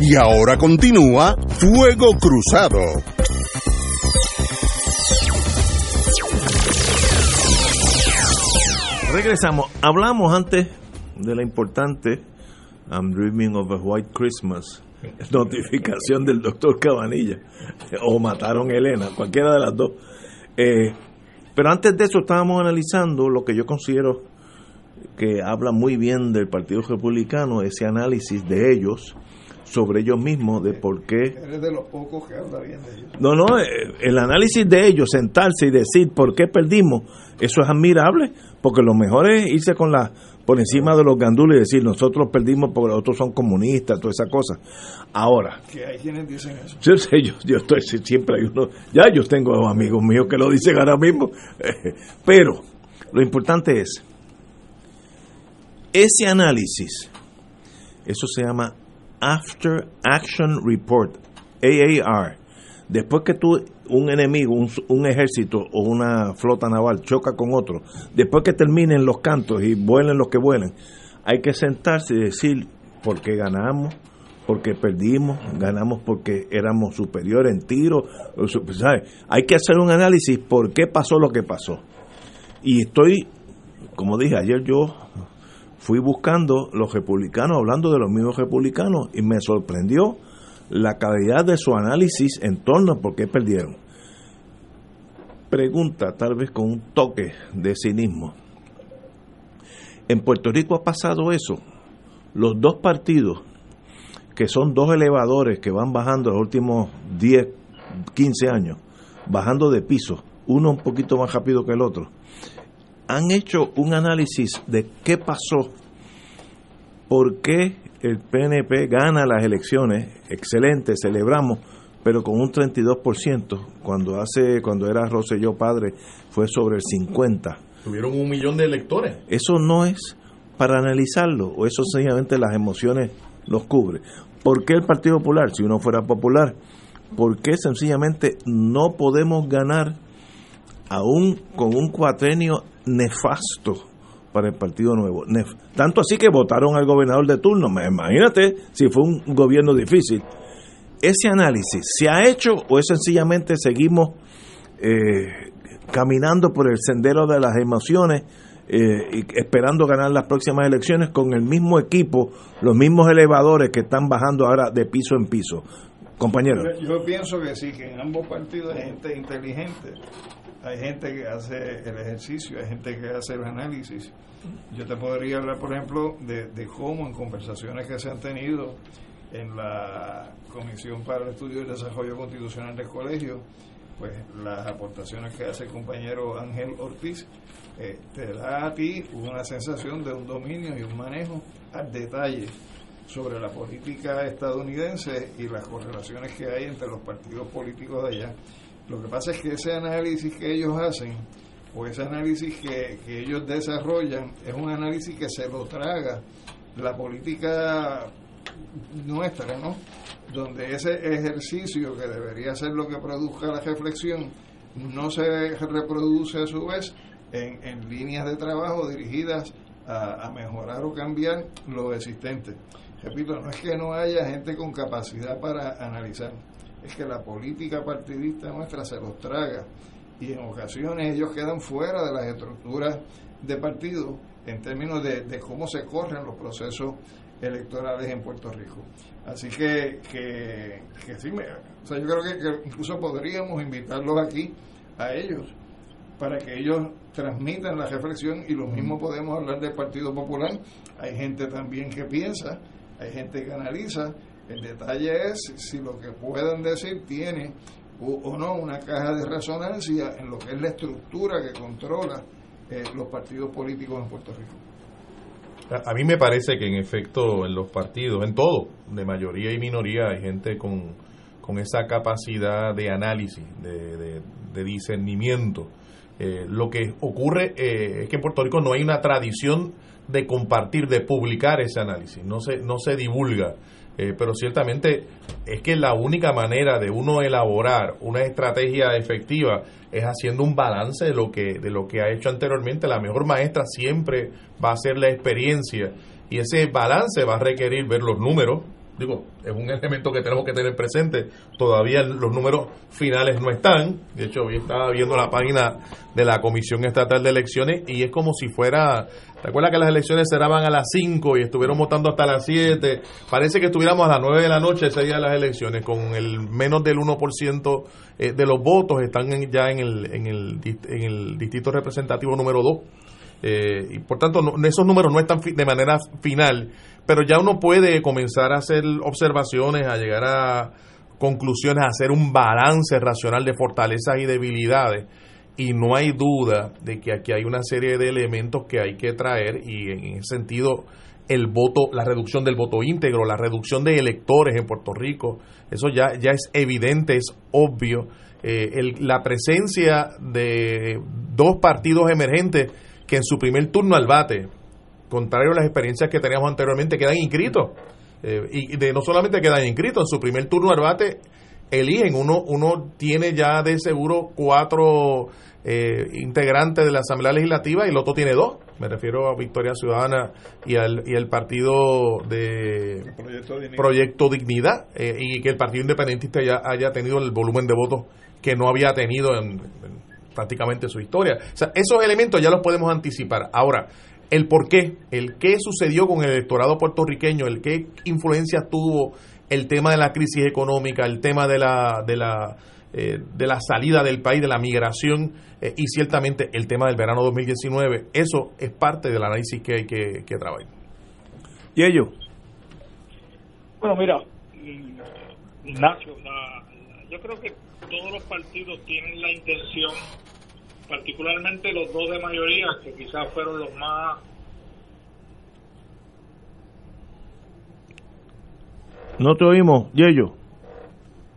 Y ahora continúa Fuego Cruzado. Regresamos. Hablamos antes de la importante I'm Dreaming of a White Christmas <laughs> notificación del doctor Cabanilla o mataron a Elena, cualquiera de las dos. Eh, pero antes de eso estábamos analizando lo que yo considero que habla muy bien del Partido Republicano, ese análisis de ellos sobre ellos mismos, de por qué... Eres de los pocos que habla bien de ellos. No, no, eh, el análisis de ellos, sentarse y decir por qué perdimos, eso es admirable, porque lo mejor es irse con la por encima de los gandules y decir nosotros perdimos porque los otros son comunistas, toda esa cosa. Ahora, Que hay quienes dicen eso. yo sé, yo, yo estoy siempre hay uno, ya yo tengo amigos míos que lo dicen ahora mismo, <laughs> pero lo importante es ese análisis, eso se llama After Action Report, AAR. Después que tú, un enemigo, un, ejército o una flota naval choca con otro, después que terminen los cantos y vuelen los que vuelen, hay que sentarse y decir por qué ganamos, porque perdimos, ganamos porque éramos superiores en tiro, ¿sabes? Hay que hacer un análisis por qué pasó lo que pasó. Y estoy, como dije ayer, yo fui buscando los republicanos, hablando de los mismos republicanos, y me sorprendió la calidad de su análisis en torno a por qué perdieron. Pregunta, tal vez con un toque de cinismo. En Puerto Rico ha pasado eso. Los dos partidos, que son dos elevadores que van bajando los últimos 10, 15 años, bajando de piso, uno un poquito más rápido que el otro, han hecho un análisis de qué pasó, por qué el PNP gana las elecciones, excelente, celebramos, pero con un 32%, cuando hace cuando era Rosselló padre fue sobre el 50. Tuvieron un millón de electores. Eso no es para analizarlo, o eso sencillamente las emociones los cubre. ¿Por qué el Partido Popular, si uno fuera popular, por qué sencillamente no podemos ganar aún con un cuatrenio nefasto para el Partido Nuevo? Tanto así que votaron al gobernador de turno. Imagínate si fue un gobierno difícil. ¿Ese análisis se ha hecho o es sencillamente seguimos eh, caminando por el sendero de las emociones eh, y esperando ganar las próximas elecciones con el mismo equipo, los mismos elevadores que están bajando ahora de piso en piso? Compañero. Yo, yo pienso que sí, que en ambos partidos hay gente inteligente. Hay gente que hace el ejercicio, hay gente que hace el análisis. Yo te podría hablar, por ejemplo, de, cómo en conversaciones que se han tenido en la Comisión para el Estudio y Desarrollo Constitucional del Colegio, pues las aportaciones que hace el compañero Ángel Ortiz, eh, te da a ti una sensación de un dominio y un manejo al detalle sobre la política estadounidense y las correlaciones que hay entre los partidos políticos de allá. Lo que pasa es que ese análisis que ellos hacen, o ese análisis que, que ellos desarrollan, es un análisis que se lo traga la política nuestra, ¿no? Donde ese ejercicio que debería ser lo que produzca la reflexión, no se reproduce a su vez en, en líneas de trabajo dirigidas a, a mejorar o cambiar lo existente. Repito, no es que no haya gente con capacidad para analizar, es que la política partidista nuestra se los traga y en ocasiones ellos quedan fuera de las estructuras de partido en términos de, de cómo se corren los procesos electorales en Puerto Rico. Así que, que, que sí, me, o sea, yo creo que, que incluso podríamos invitarlos aquí a ellos para que ellos transmitan la reflexión y lo mismo podemos hablar del Partido Popular. Hay gente también que piensa, hay gente que analiza. El detalle es si lo que puedan decir tiene o no una caja de resonancia en lo que es la estructura que controla eh, los partidos políticos en Puerto Rico. A mí me parece que en efecto en los partidos, en todo, de mayoría y minoría, hay gente con, con esa capacidad de análisis, de, discernimiento. Eh, lo que ocurre eh, es que en Puerto Rico no hay una tradición de compartir, de publicar ese análisis, no se, no se divulga. Eh, pero ciertamente es que la única manera de uno elaborar una estrategia efectiva es haciendo un balance de lo que de lo que ha hecho anteriormente. La mejor maestra siempre va a ser la experiencia y ese balance va a requerir ver los números, digo, es un elemento que tenemos que tener presente. Todavía los números finales no están. De hecho, hoy estaba viendo la página de la Comisión Estatal de Elecciones y es como si fuera. ¿Te acuerdas que las elecciones cerraban a las 5 y estuvieron votando hasta las 7? Parece que estuviéramos a las 9 de la noche ese día de las elecciones, con el menos del 1% eh, de los votos están ya en el, en, el, en el distrito representativo número 2. Eh, y por tanto, esos números no están de manera final, pero ya uno puede comenzar a hacer observaciones, a llegar a conclusiones, a hacer un balance racional de fortalezas y debilidades. Y no hay duda de que aquí hay una serie de elementos que hay que traer y en ese sentido el voto, la reducción del voto íntegro, la reducción de electores en Puerto Rico, eso ya, ya es evidente, es obvio. Eh, la presencia de dos partidos emergentes que en su primer turno al bate, contrario a las experiencias que teníamos anteriormente, quedan inscritos. Eh, y de no solamente quedan inscritos, en su primer turno al bate eligen, uno, uno tiene ya de seguro cuatro eh, integrantes de la Asamblea Legislativa y el otro tiene dos. Me refiero a Victoria Ciudadana y al, y el partido de Proyecto Dignidad, eh, y que el Partido Independentista ya haya tenido el volumen de votos que no había tenido en prácticamente su historia. O sea, esos elementos ya los podemos anticipar. Ahora, el por qué, el qué sucedió con el electorado puertorriqueño, el qué influencia tuvo el tema de la crisis económica, el tema de la, de la, eh, de la salida del país, de la migración eh, y ciertamente el tema del verano 2019, eso es parte del análisis que hay que, que trabajar. ¿Y ello? Bueno, mira, Ignacio, yo creo que todos los partidos tienen la intención particularmente los dos de mayoría, que quizás fueron los más... No te oímos, Yello.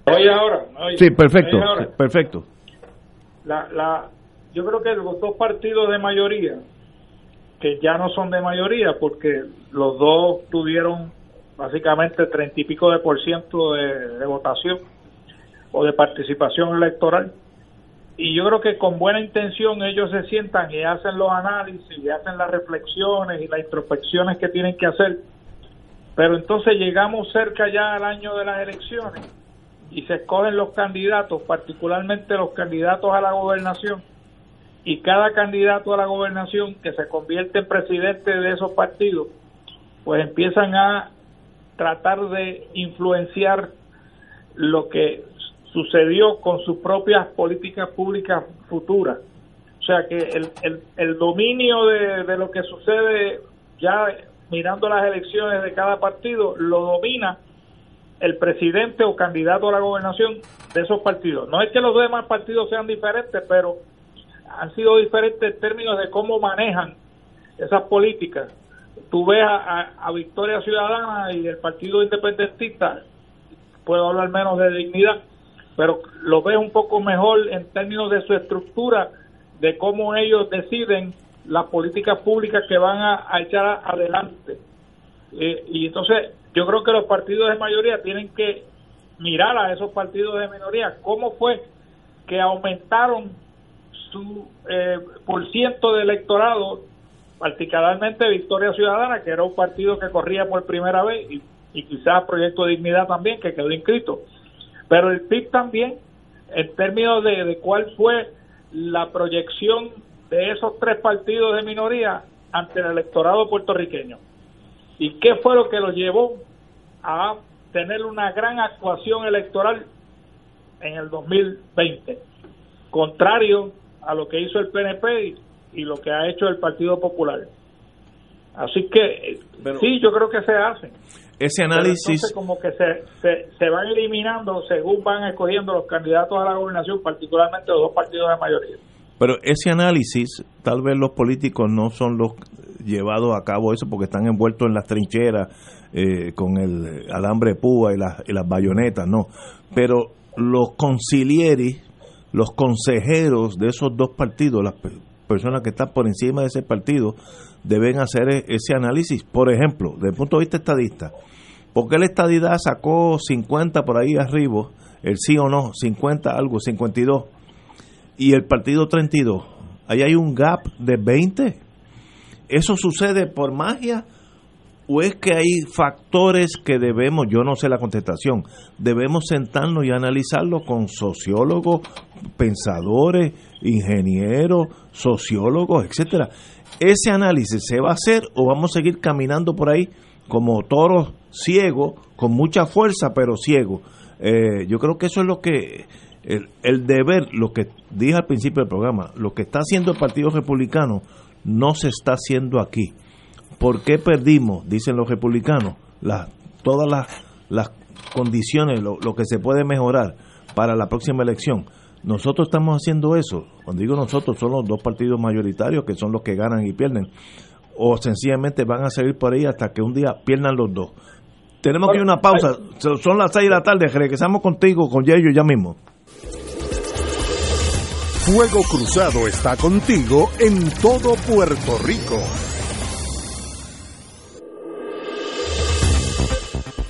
Oye ahora. Sí, perfecto, perfecto. La, la, yo creo que los dos partidos de mayoría, que ya no son de mayoría, porque los dos tuvieron básicamente treinta y pico de por ciento de votación o de participación electoral, y yo creo que con buena intención ellos se sientan y hacen los análisis y hacen las reflexiones y las introspecciones que tienen que hacer. Pero entonces llegamos cerca ya al año de las elecciones y se escogen los candidatos, particularmente los candidatos a la gobernación, y cada candidato a la gobernación que se convierte en presidente de esos partidos, pues empiezan a tratar de influenciar lo que sucedió con sus propias políticas públicas futuras. O sea que el, el, dominio de, de, lo que sucede ya mirando las elecciones de cada partido lo domina el presidente o candidato a la gobernación de esos partidos. No es que los demás partidos sean diferentes, pero han sido diferentes en términos de cómo manejan esas políticas. Tú ves a, a Victoria Ciudadana y el Partido Independentista, puedo hablar menos de dignidad, pero lo ve un poco mejor en términos de su estructura, de cómo ellos deciden las políticas públicas que van a, echar adelante. Eh, y entonces yo creo que los partidos de mayoría tienen que mirar a esos partidos de minoría, cómo fue que aumentaron su eh, por ciento de electorado, particularmente Victoria Ciudadana, que era un partido que corría por primera vez, y, y quizás Proyecto de Dignidad también, que quedó inscrito pero el PIB también, en términos de, cuál fue la proyección de esos tres partidos de minoría ante el electorado puertorriqueño. ¿Y qué fue lo que los llevó a tener una gran actuación electoral en el 2020? Contrario a lo que hizo el PNP y lo que ha hecho el Partido Popular. Así que sí, yo creo que se hace. Ese análisis... entonces como que se, se, se van eliminando según van escogiendo los candidatos a la gobernación, particularmente los dos partidos de mayoría. Pero ese análisis, tal vez los políticos no son los llevados a cabo eso porque están envueltos en las trincheras eh, con el alambre púa y las, y las bayonetas, no. Pero los concilieris, los consejeros de esos dos partidos, las personas que están por encima de ese partido, deben hacer e- ese análisis. Por ejemplo, desde el punto de vista estadista, ¿por qué la estadidad sacó 50 por ahí arriba, el sí o no, 50 algo, 52, y el partido 32? Ahí hay un gap de 20. ¿Eso sucede por magia? ¿O es que hay factores que debemos, yo no sé la contestación, debemos sentarnos y analizarlo con sociólogos, pensadores, ingenieros, sociólogos, etcétera? ¿Ese análisis se va a hacer o vamos a seguir caminando por ahí como toros ciegos, con mucha fuerza pero ciegos? Eh, yo creo que eso es lo que el, el deber, lo que dije al principio del programa, lo que está haciendo el Partido Republicano no se está haciendo aquí. ¿Por qué perdimos, dicen los republicanos, todas las, condiciones, lo, que se puede mejorar para la próxima elección? Nosotros estamos haciendo eso. Cuando digo nosotros, son los dos partidos mayoritarios que son los que ganan y pierden. O sencillamente van a seguir por ahí hasta que un día pierdan los dos. Tenemos que ir a una pausa. Son las seis de la tarde. Regresamos contigo, con Yeyo, ya mismo. Fuego Cruzado está contigo en todo Puerto Rico.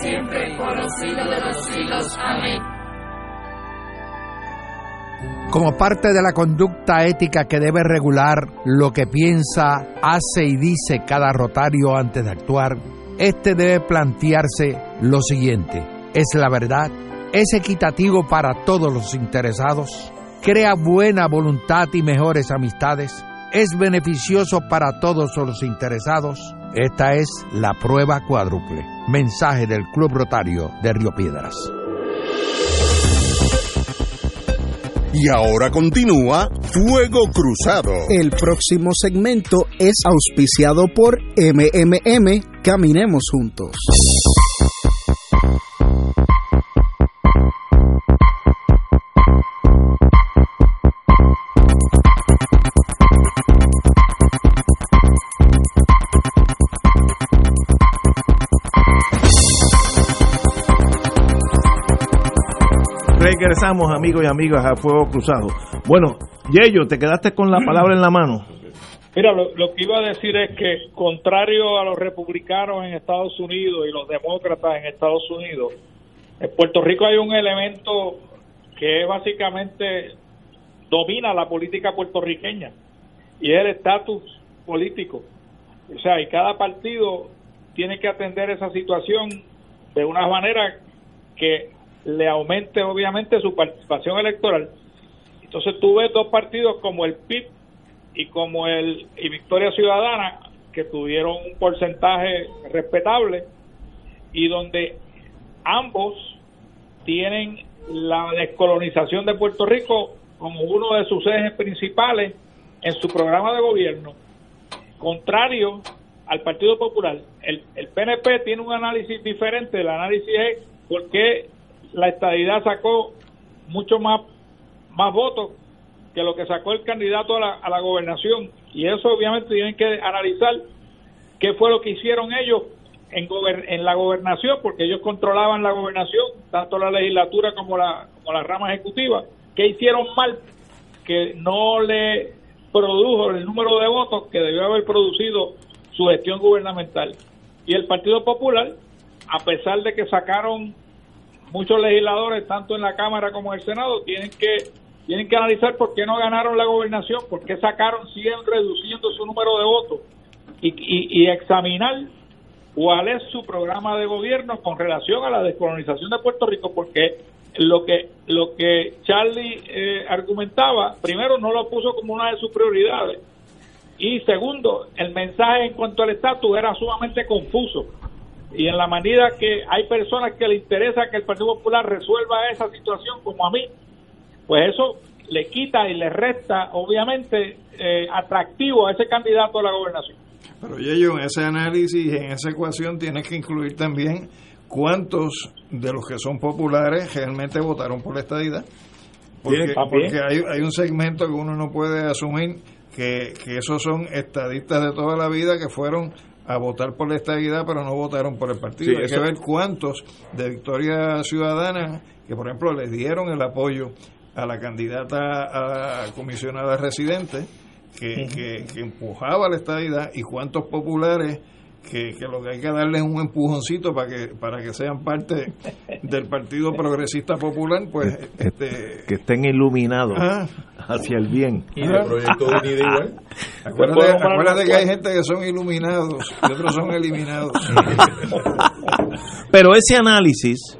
siempre, por los siglos de los siglos. Amén. Como parte de la conducta ética que debe regular lo que piensa, hace y dice cada rotario antes de actuar, este debe plantearse lo siguiente: ¿es la verdad? ¿Es equitativo para todos los interesados? ¿Crea buena voluntad y mejores amistades? ¿Es beneficioso para todos los interesados? Esta es la prueba cuádruple. Mensaje del Club Rotario de Río Piedras. Y ahora continúa Fuego Cruzado. El próximo segmento es auspiciado por MMM Caminemos Juntos. Regresamos, amigos y amigas, a Fuego Cruzado. Bueno, Yello, te quedaste con la palabra en la mano. Mira, lo, lo que iba a decir es que, contrario a los republicanos en Estados Unidos y los demócratas en Estados Unidos, en Puerto Rico hay un elemento que básicamente domina la política puertorriqueña y es el estatus político. O sea, y cada partido tiene que atender esa situación de una manera que le aumente obviamente su participación electoral. Entonces tú ves dos partidos como el PIB y como el y Victoria Ciudadana que tuvieron un porcentaje respetable y donde ambos tienen la descolonización de Puerto Rico como uno de sus ejes principales en su programa de gobierno, contrario al Partido Popular. El, el PNP tiene un análisis diferente, el análisis es por qué la estadidad sacó mucho más, más votos que lo que sacó el candidato a la, a la gobernación. Y eso obviamente tienen que analizar qué fue lo que hicieron ellos en, en la gobernación, porque ellos controlaban la gobernación, tanto la legislatura como la, como la rama ejecutiva, qué hicieron mal que no le produjo el número de votos que debió haber producido su gestión gubernamental. Y el Partido Popular, a pesar de que sacaron muchos legisladores, tanto en la Cámara como en el Senado, tienen que tienen que analizar por qué no ganaron la gobernación, por qué sacaron, siguen reduciendo su número de votos y, y, y examinar cuál es su programa de gobierno con relación a la descolonización de Puerto Rico, porque lo que lo que Charlie eh, argumentaba, primero no lo puso como una de sus prioridades y segundo, el mensaje en cuanto al estatus era sumamente confuso y en la medida que hay personas que le interesa que el Partido Popular resuelva esa situación como a mí, pues eso le quita y le resta obviamente eh, atractivo a ese candidato a la gobernación. Pero yo en ese análisis, en esa ecuación tienes que incluir también cuántos de los que son populares realmente votaron por la estadidad. Porque, porque hay, hay, un segmento que uno no puede asumir que, que esos son estadistas de toda la vida que fueron a votar por la estabilidad pero no votaron por el partido. Sí, Hay que ver cuántos de Victoria Ciudadana, que por ejemplo le dieron el apoyo a la candidata a comisionada residente, que, que, que empujaba la estabilidad, y cuántos populares que, que, lo que hay que darles es un empujoncito para que para que sean parte del Partido Progresista Popular, pues este, que estén iluminados ah. hacia el bien. Y el proyecto de unida igual. Acuérdate, acuérdate que hay gente que son iluminados y otros son eliminados. Pero ese análisis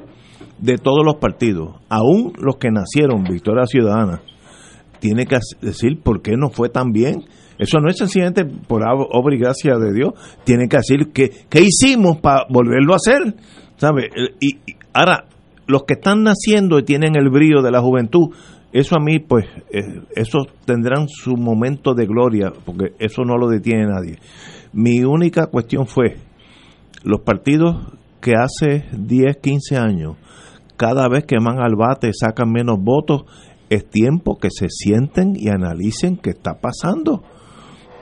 de todos los partidos, aún los que nacieron Victoria Ciudadana, tiene que decir por qué no fue tan bien eso no es sencillamente por obra y gracia de Dios. Tiene que decir que, hicimos para volverlo a hacer. ¿Sabe? Y, ahora, los que están naciendo y tienen el brillo de la juventud, eso a mí, pues, eh, eso tendrán su momento de gloria, porque eso no lo detiene nadie. Mi única cuestión fue, los partidos que hace 10, 15 años, cada vez que van al bate sacan menos votos, es tiempo que se sienten y analicen qué está pasando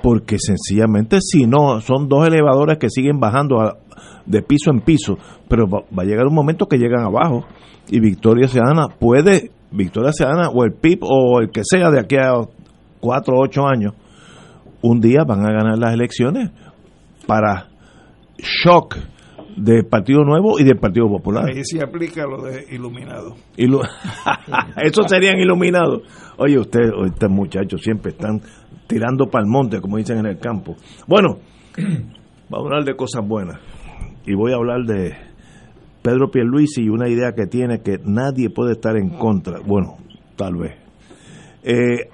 porque sencillamente si no, son dos elevadores que siguen bajando de piso en piso, pero va, a llegar un momento que llegan abajo y Victoria Ciudadana puede, Victoria Ciudadana o el PIB o el que sea de aquí a cuatro o ocho años, un día van a ganar las elecciones para shock del Partido Nuevo y del Partido Popular. Ahí se aplica lo de iluminado. Ilu <laughs> Eso serían iluminados. Oye, usted, este muchachos siempre están tirando para el monte, como dicen en el campo. Bueno, <clears throat> vamos a hablar de cosas buenas. Y voy a hablar de Pedro Pierluisi y una idea que tiene que nadie puede estar en contra. Bueno, tal vez. Eh,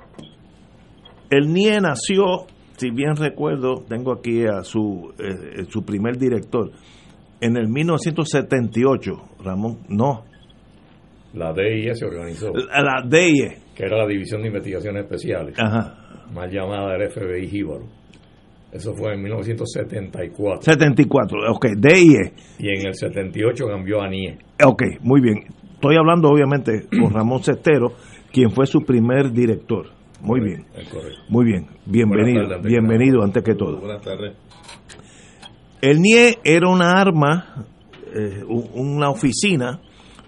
el NIE nació, si bien recuerdo, tengo aquí a su, eh, su primer director, en el 1978, Ramón, no. La DIE se organizó. La, la DIE. Que era la División de Investigaciones Especiales. Ajá más llamada del FBI Jíbaro. Eso fue en 1974. 74, ok, DIE. Y en el 78 cambió a NIE. Ok, muy bien. Estoy hablando obviamente con <clears throat> Ramón Cestero, quien fue su primer director. Muy bien. Muy bien. Bienvenido. Tardes, bienvenido antes que todo. Buenas tardes. El NIE era una arma, eh, una oficina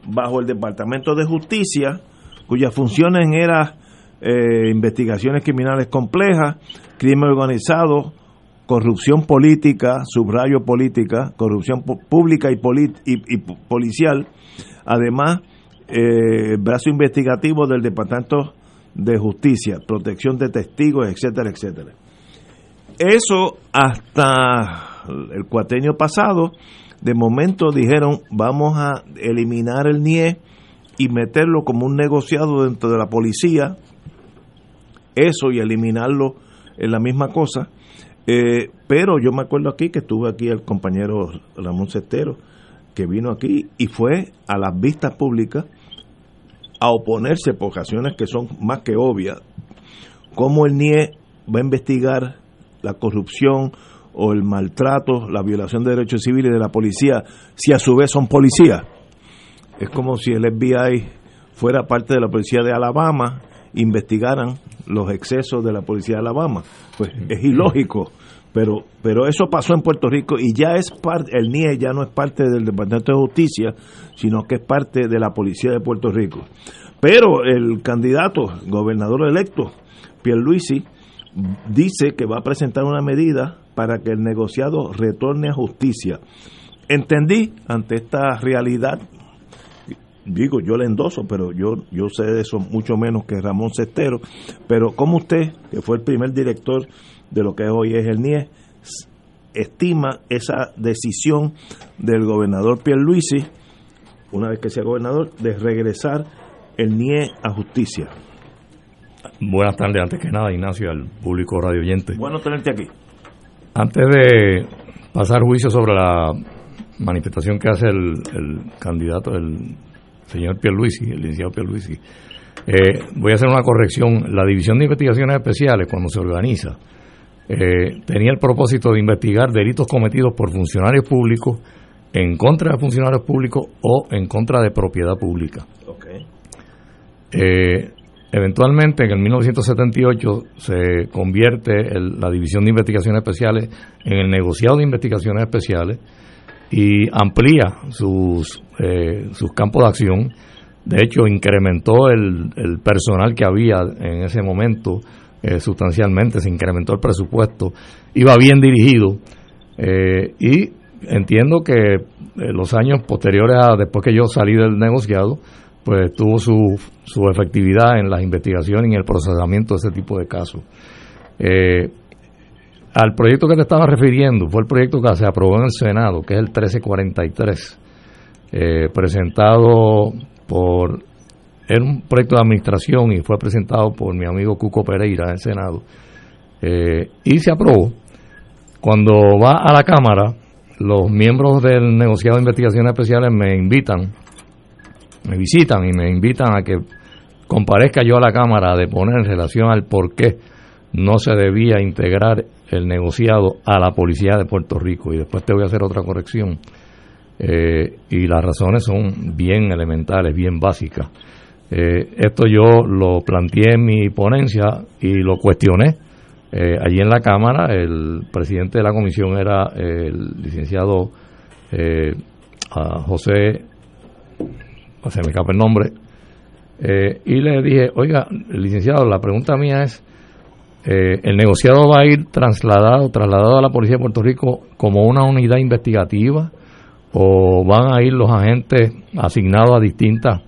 bajo el Departamento de Justicia, cuyas funciones eran eh, investigaciones criminales complejas, crimen organizado, corrupción política, subrayo política, corrupción pública y, y- policial, además eh, brazo investigativo del Departamento de Justicia, protección de testigos, etcétera, etcétera. Eso hasta el cuateño pasado, de momento dijeron vamos a eliminar el NIE y meterlo como un negociado dentro de la policía, eso y eliminarlo es la misma cosa. Eh, pero yo me acuerdo aquí que estuve aquí el compañero Ramón Cestero, que vino aquí y fue a las vistas públicas a oponerse por ocasiones que son más que obvias, cómo el NIE va a investigar la corrupción o el maltrato, la violación de derechos civiles de la policía, si a su vez son policías. Es como si el FBI fuera parte de la policía de Alabama, investigaran los excesos de la policía de Alabama. Pues es ilógico, pero pero eso pasó en Puerto Rico y ya es parte, el NIE ya no es parte del Departamento de Justicia, sino que es parte de la policía de Puerto Rico. Pero el candidato, gobernador electo, Pierluisi, dice que va a presentar una medida para que el negociado retorne a justicia. Entendí ante esta realidad, digo, yo le endoso, pero yo, yo sé de eso mucho menos que Ramón Cestero, pero como usted, que fue el primer director de lo que hoy es el NIE, estima esa decisión del gobernador Pierluisi, una vez que sea gobernador, de regresar el NIE a justicia. Buenas tardes, antes que nada, Ignacio, al público radio oyente. Bueno tenerte aquí. Antes de pasar juicio sobre la manifestación que hace el, el candidato, el señor Pierluisi, el licenciado Pierluisi, eh, voy a hacer una corrección. La División de Investigaciones Especiales, cuando se organiza, eh, tenía el propósito de investigar delitos cometidos por funcionarios públicos en contra de funcionarios públicos o en contra de propiedad pública. Eh, eventualmente, en el 1978, se convierte el- la División de Investigaciones Especiales en el negociado de investigaciones especiales y amplía sus, eh, sus campos de acción. De hecho, incrementó el, personal que había en ese momento eh, sustancialmente, se incrementó el presupuesto, iba bien dirigido eh, y entiendo que eh, los años posteriores a después que yo salí del negociado, pues tuvo su, su efectividad en las investigaciones y en el procesamiento de ese tipo de casos. Al proyecto que te estaba refiriendo fue el proyecto que se aprobó en el Senado, que es el 1343, eh, presentado por... Era un proyecto de administración y fue presentado por mi amigo Cuco Pereira en Senado. Eh, y se aprobó. Cuando va a la Cámara, los miembros del negociado de investigaciones especiales me invitan, me visitan y me invitan a que comparezca yo a la Cámara a deponer en relación al por qué no se debía integrar el negociado a la policía de Puerto Rico. Y después te voy a hacer otra corrección. Eh, y las razones son bien elementales, bien básicas. Eh, esto yo lo planteé en mi ponencia y lo cuestioné eh, allí en la Cámara. El presidente de la comisión era el licenciado eh, a José, se me escapa el nombre, eh, y le dije, oiga, licenciado, la pregunta mía es, ¿el negociado va a ir trasladado, trasladado a la Policía de Puerto Rico como una unidad investigativa o van a ir los agentes asignados a distintas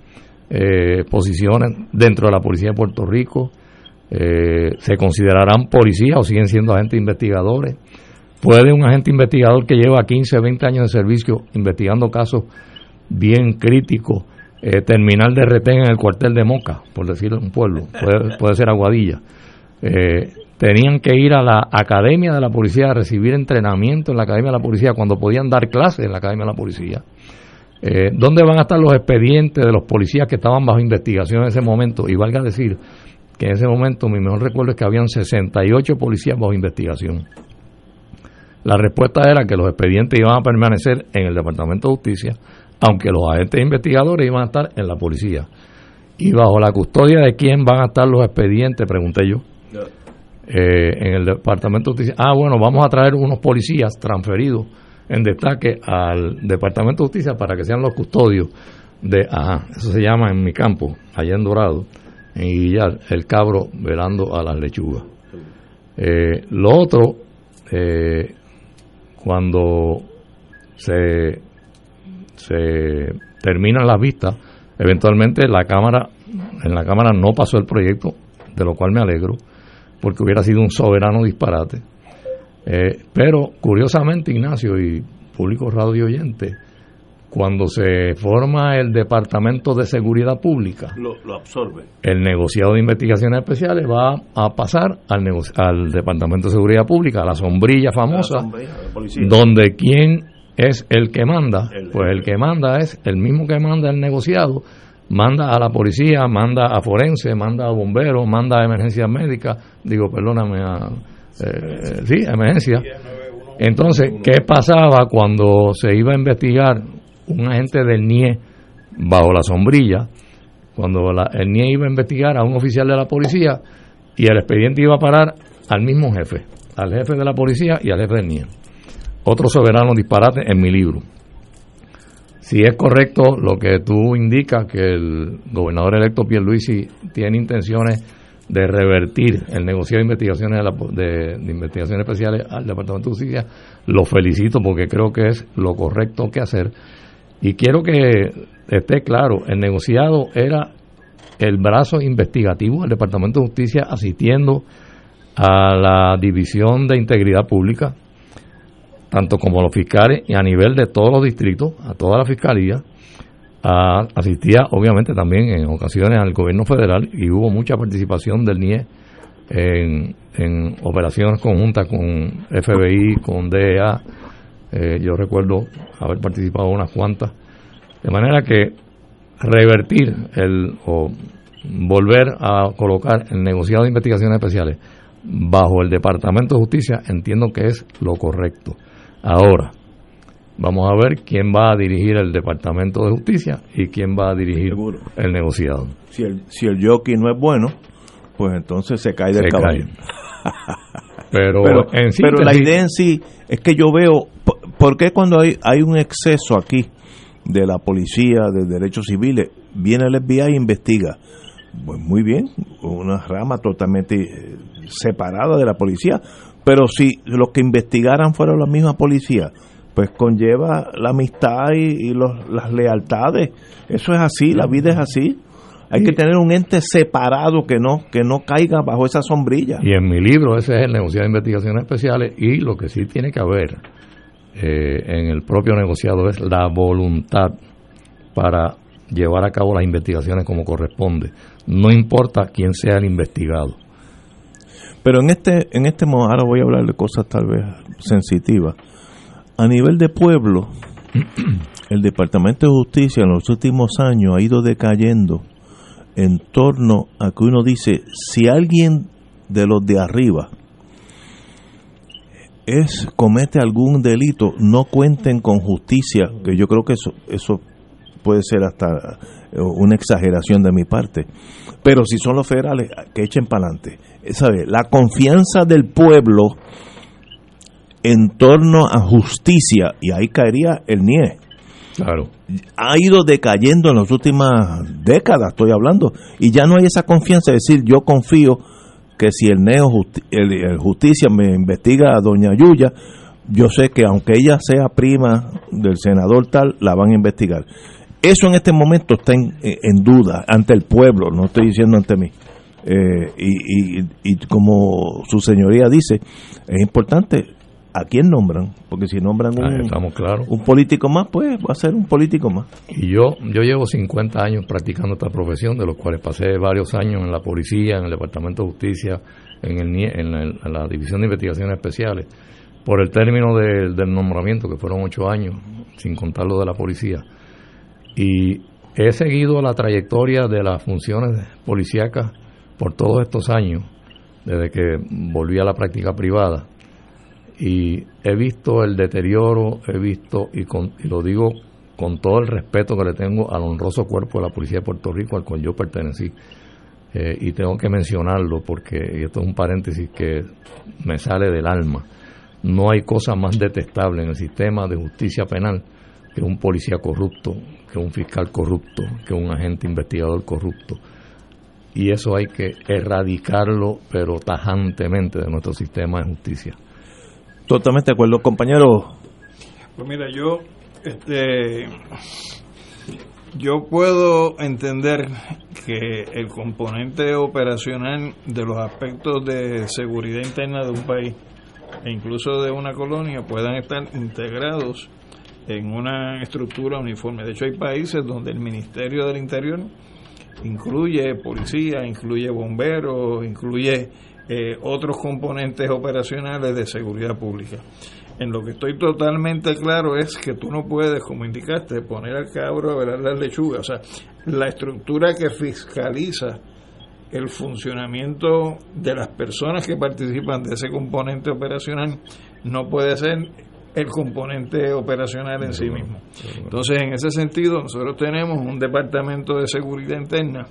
eh, posiciones dentro de la Policía de Puerto Rico? Eh, ¿Se considerarán policías o siguen siendo agentes investigadores? ¿Puede un agente investigador que lleva 15, 20 años de servicio investigando casos bien críticos eh, terminar de retén en el cuartel de Moca, por decirlo un pueblo, puede, puede ser Aguadilla? Eh, tenían que ir a la academia de la policía a recibir entrenamiento en la academia de la policía cuando podían dar clases en la academia de la policía. Eh, ¿Dónde van a estar los expedientes de los policías que estaban bajo investigación en ese momento? Y valga decir que en ese momento mi mejor recuerdo es que habían 68 policías bajo investigación. La respuesta era que los expedientes iban a permanecer en el Departamento de Justicia, aunque los agentes investigadores iban a estar en la policía. ¿Y bajo la custodia de quién van a estar los expedientes? Pregunté yo. Eh, en el Departamento de Justicia. Ah, bueno, vamos a traer unos policías transferidos en destaque al Departamento de Justicia para que sean los custodios de, ajá, eso se llama en mi campo, allá en Dorado, en Guillar, el cabro velando a las lechugas. Eh, lo otro, eh, cuando se, se terminan las vistas, eventualmente la Cámara, en la Cámara no pasó el proyecto, de lo cual me alegro, porque hubiera sido un soberano disparate. Eh, pero curiosamente, Ignacio y público radio oyente, cuando se forma el Departamento de Seguridad Pública, Lo, lo absorbe. el negociado de investigaciones especiales va a pasar al, al Departamento de Seguridad Pública, a la sombrilla famosa, La sombrilla donde quién es el que manda, El- pues el que manda es el mismo que manda el negociado, manda a la policía, manda a forense, manda a bomberos, manda a emergencias médicas, digo, perdóname, a, eh, sí, a emergencia. Entonces, ¿qué pasaba cuando se iba a investigar un agente del NIE bajo la sombrilla? Cuando la- el NIE iba a investigar a un oficial de la policía y el expediente iba a parar al mismo jefe, al jefe de la policía y al jefe del NIE. Otro soberano disparate en mi libro. Si es correcto lo que tú indicas, que el gobernador electo Pierluisi tiene intenciones de revertir el negocio de investigaciones de, la- de- de investigaciones especiales al Departamento de Justicia, lo felicito porque creo que es lo correcto que hacer. Y quiero que esté claro, el negociado era el brazo investigativo del Departamento de Justicia asistiendo a la División de Integridad Pública, tanto como los fiscales y a nivel de todos los distritos, a toda la fiscalía, asistía obviamente también en ocasiones al gobierno federal y hubo mucha participación del NIE en, operaciones conjuntas con FBI, con DEA, eh, yo recuerdo haber participado unas cuantas, de manera que revertir el o volver a colocar el negociado de investigaciones especiales bajo el Departamento de Justicia entiendo que es lo correcto. Ahora, vamos a ver quién va a dirigir el Departamento de Justicia y quién va a dirigir el negociado. Si el, si el jockey no es bueno, pues entonces se cae del Se caballo. <laughs> Pero, pero, en pero la síntesis- idea en sí es que yo veo, po- ¿por qué cuando hay, hay un exceso aquí de la policía, de derechos civiles, viene el FBI e investiga? Pues muy bien, una rama totalmente eh, separada de la policía, pero si los que investigaran fueron la misma policía, pues conlleva la amistad y, y los- las lealtades. Eso es así, la vida es así. Hay que tener un ente separado que no que no caiga bajo esa sombrilla. Y en mi libro ese es el negociado de investigaciones especiales y lo que sí tiene que haber eh, en el propio negociado es la voluntad para llevar a cabo las investigaciones como corresponde. No importa quién sea el investigado. Pero en este, en este modo, ahora voy a hablar de cosas tal vez sensitivas. A nivel de pueblo, <clears throat> el Departamento de Justicia en los últimos años ha ido decayendo en torno a que uno dice, si alguien de los de arriba es comete algún delito, no cuenten con justicia, que yo creo que eso, eso puede ser hasta eh, una exageración de mi parte. Pero si son los federales, que echen para adelante. ¿Sabe? La confianza del pueblo en torno a justicia, y ahí caería el NIE. Claro. Ha ido decayendo en las últimas décadas, estoy hablando, y ya no hay esa confianza de decir, yo confío que si el neo justi- el, el justicia me investiga a doña Yuya, yo sé que aunque ella sea prima del senador tal, la van a investigar. Eso en este momento está en, en duda ante el pueblo, no estoy diciendo ante mí. Eh, y, y, y como su señoría dice, es importante a quién nombran, porque si nombran Ah, un, estamos claros. un político más, pues va a ser un político más. Y yo, yo llevo 50 años practicando esta profesión, de los cuales pasé varios años en la policía, en el Departamento de Justicia, en, el, en, la, en la División de Investigaciones Especiales, por el término del- del nombramiento, que fueron ocho años, sin contar lo de la policía. Y he seguido la trayectoria de las funciones policíacas por todos estos años, desde que volví a la práctica privada y he visto el deterioro, he visto, y, con, y lo digo con todo el respeto que le tengo al honroso cuerpo de la Policía de Puerto Rico al cual yo pertenecí, eh, y tengo que mencionarlo porque y esto es un paréntesis que me sale del alma. No hay cosa más detestable en el sistema de justicia penal que un policía corrupto, que un fiscal corrupto, que un agente investigador corrupto. Y eso hay que erradicarlo, pero tajantemente, de nuestro sistema de justicia. Totalmente de acuerdo, compañero. Pues mira, yo, este, yo puedo entender que el componente operacional de los aspectos de seguridad interna de un país e incluso de una colonia puedan estar integrados en una estructura uniforme. De hecho, hay países donde el Ministerio del Interior incluye policía, incluye bomberos, incluye eh, otros componentes operacionales de seguridad pública. En lo que estoy totalmente claro es que tú no puedes, como indicaste, poner al cabro a velar las lechugas. O sea, la estructura que fiscaliza el funcionamiento de las personas que participan de ese componente operacional no puede ser el componente operacional en sí mismo. Entonces, en ese sentido, nosotros tenemos un departamento de seguridad interna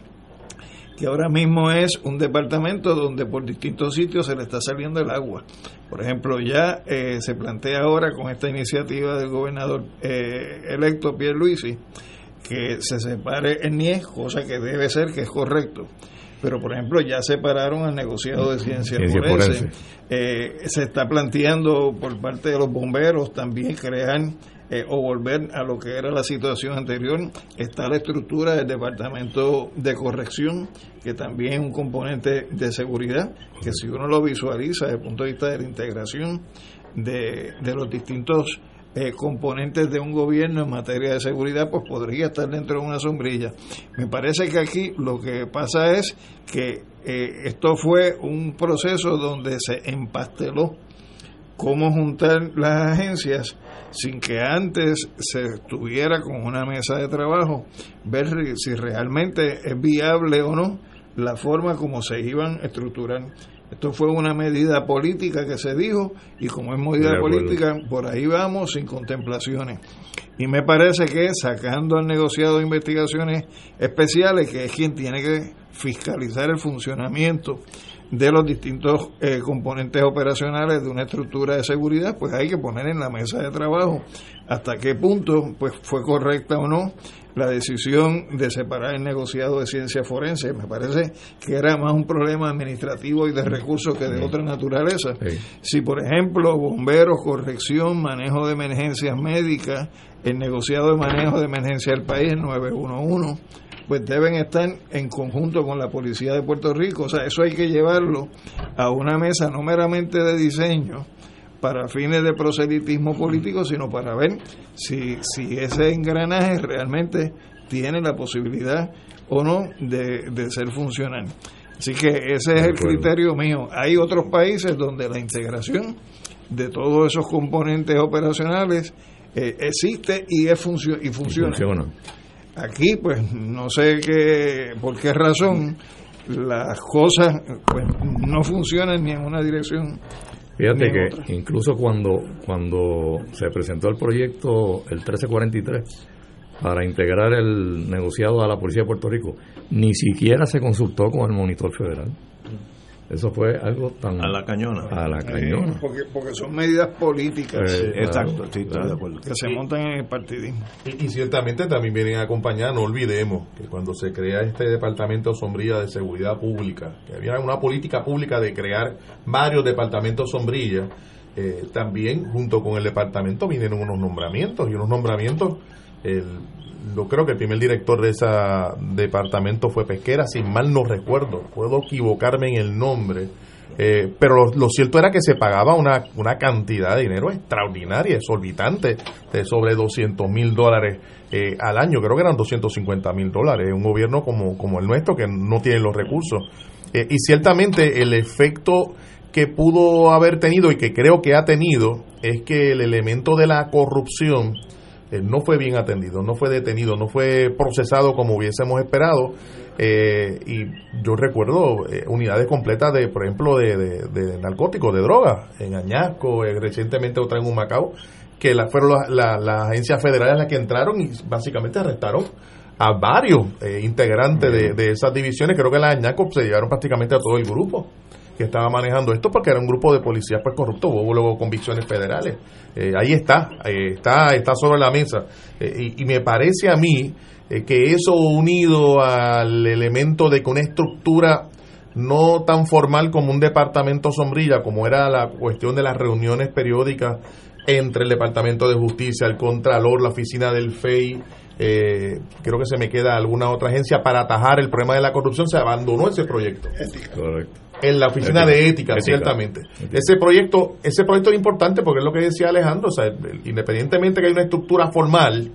que ahora mismo es un departamento donde por distintos sitios se le está saliendo el agua. Por ejemplo, ya eh, se plantea ahora con esta iniciativa del gobernador eh, electo Pierre Luisi que se separe el NIES, cosa que debe ser que es correcto. Pero, por ejemplo, ya separaron al negociado de ciencia, Ciencia forense. forense. Eh, se está planteando por parte de los bomberos también crear eh, o volver a lo que era la situación anterior. Está la estructura del Departamento de Corrección, que también es un componente de seguridad, que si uno lo visualiza desde el punto de vista de la integración de, de los distintos eh, componentes de un gobierno en materia de seguridad, pues podría estar dentro de una sombrilla. Me parece que aquí lo que pasa es que eh, esto fue un proceso donde se empasteló cómo juntar las agencias sin que antes se estuviera con una mesa de trabajo, ver si realmente es viable o no la forma como se iban a estructurar. Esto fue una medida política que se dijo y como es medida política, por ahí vamos sin contemplaciones. Y me parece que sacando al negociado de investigaciones especiales, que es quien tiene que fiscalizar el funcionamiento de los distintos eh, componentes operacionales de una estructura de seguridad, pues hay que poner en la mesa de trabajo hasta qué punto pues fue correcta o no la decisión de separar el negociado de ciencia forense. Me parece que era más un problema administrativo y de recursos que de otra naturaleza. Si, por ejemplo, bomberos, corrección, manejo de emergencias médicas, el negociado de manejo de emergencia del país, el 911, pues deben estar en conjunto con la Policía de Puerto Rico. O sea, eso hay que llevarlo a una mesa no meramente de diseño para fines de proselitismo político, sino para ver si, si ese engranaje realmente tiene la posibilidad o no de, de ser funcional. Así que ese es el criterio mío. Hay otros países donde la integración de todos esos componentes operacionales eh, existe y, es funcio- y funciona. Funciona. Aquí, pues, no sé qué, por qué razón las cosas pues, no funcionan ni en una dirección. Fíjate que otra. incluso cuando, cuando se presentó el proyecto, el 1343, para integrar el negociado a la Policía de Puerto Rico, ni siquiera se consultó con el monitor federal. Eso fue algo tan... A la cañona. A la cañona. Porque, porque son medidas políticas Eh, exacto, sí, estoy de acuerdo. que se montan en el partidismo. Y, y ciertamente también vienen a acompañar, no olvidemos que cuando se crea este departamento sombrilla de seguridad pública, que había una política pública de crear varios departamentos sombrilla, eh, también junto con el departamento vinieron unos nombramientos y unos nombramientos, el, yo creo que el primer director de ese departamento fue Pesquera, si mal no recuerdo, puedo equivocarme en el nombre, eh, pero lo, cierto era que se pagaba una, una cantidad de dinero extraordinaria, exorbitante, de sobre 200 mil dólares eh, al año, creo que eran 250 mil dólares, un gobierno como, como el nuestro que no tiene los recursos. Eh, y ciertamente el efecto que pudo haber tenido y que creo que ha tenido es que el elemento de la corrupción eh, no fue bien atendido, no fue detenido, no fue procesado como hubiésemos esperado. eh, y yo recuerdo eh, unidades completas de, por ejemplo, de, de- de narcóticos, de drogas, en Añasco, eh, recientemente otra en Humacao, que la, fueron las la, las agencias federales las que entraron y básicamente arrestaron a varios integrantes de, de esas divisiones. Creo que las Añasco se llevaron prácticamente a todo el grupo. Que estaba manejando esto porque era un grupo de policías pues corruptos, hubo luego convicciones federales. Eh, ahí está, eh, está, está sobre la mesa. Eh, y, y me parece a mí que eso unido al elemento de que una estructura no tan formal como un departamento sombrilla, como era la cuestión de las reuniones periódicas entre el Departamento de Justicia, el Contralor, la oficina del FEI, eh, creo que se me queda alguna otra agencia para atajar el problema de la corrupción, se abandonó ese proyecto. Correcto. En la oficina Ética. de ética, Ética. ciertamente. Ese proyecto, ese proyecto es importante porque es lo que decía Alejandro, o sea, independientemente que hay una estructura formal,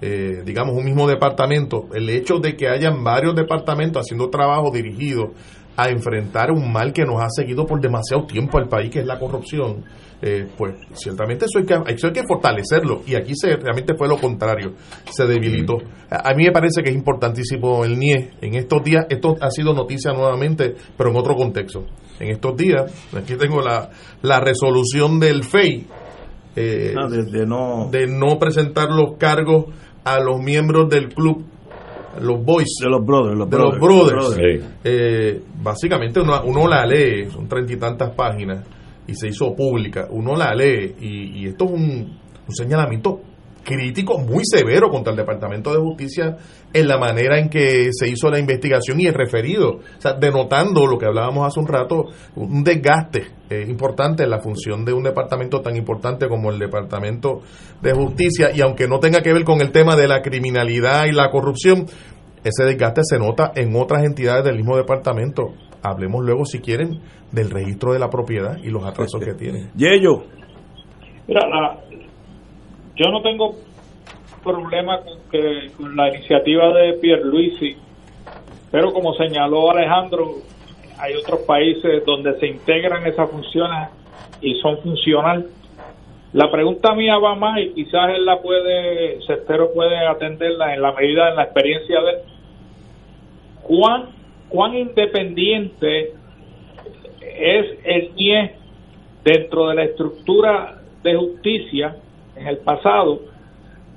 eh, digamos un mismo departamento, el hecho de que hayan varios departamentos haciendo trabajo dirigido a enfrentar un mal que nos ha seguido por demasiado tiempo al país, que es la corrupción, eh, pues ciertamente eso hay, que, eso hay que fortalecerlo y aquí se realmente fue lo contrario, se debilitó. A, a mí me parece que es importantísimo el NIE en estos días, esto ha sido noticia nuevamente, pero en otro contexto. En estos días, aquí tengo la, la resolución del FEI eh, Ah, de- de no- de no presentar los cargos a los miembros del club, los boys. De los brothers. Los de los brothers. brothers. Eh, básicamente uno, uno la lee, son treinta y tantas páginas y se hizo pública. Uno la lee y, y esto es un, un señalamiento crítico muy severo contra el Departamento de Justicia en la manera en que se hizo la investigación y el referido, o sea, denotando lo que hablábamos hace un rato, un desgaste eh, importante en la función de un departamento tan importante como el Departamento de Justicia y aunque no tenga que ver con el tema de la criminalidad y la corrupción, ese desgaste se nota en otras entidades del mismo departamento. Hablemos luego, si quieren, del registro de la propiedad y los atrasos que tiene. Yello. Mira, la- yo no tengo problema con, que, con la iniciativa de Pierluisi, pero como señaló Alejandro, hay otros países donde se integran esas funciones y son funcional. La pregunta mía va más y quizás él la puede, Cestero puede atenderla en la medida, en la experiencia de él. ¿Cuán, cuán independiente es el NIE dentro de la estructura de justicia en el pasado,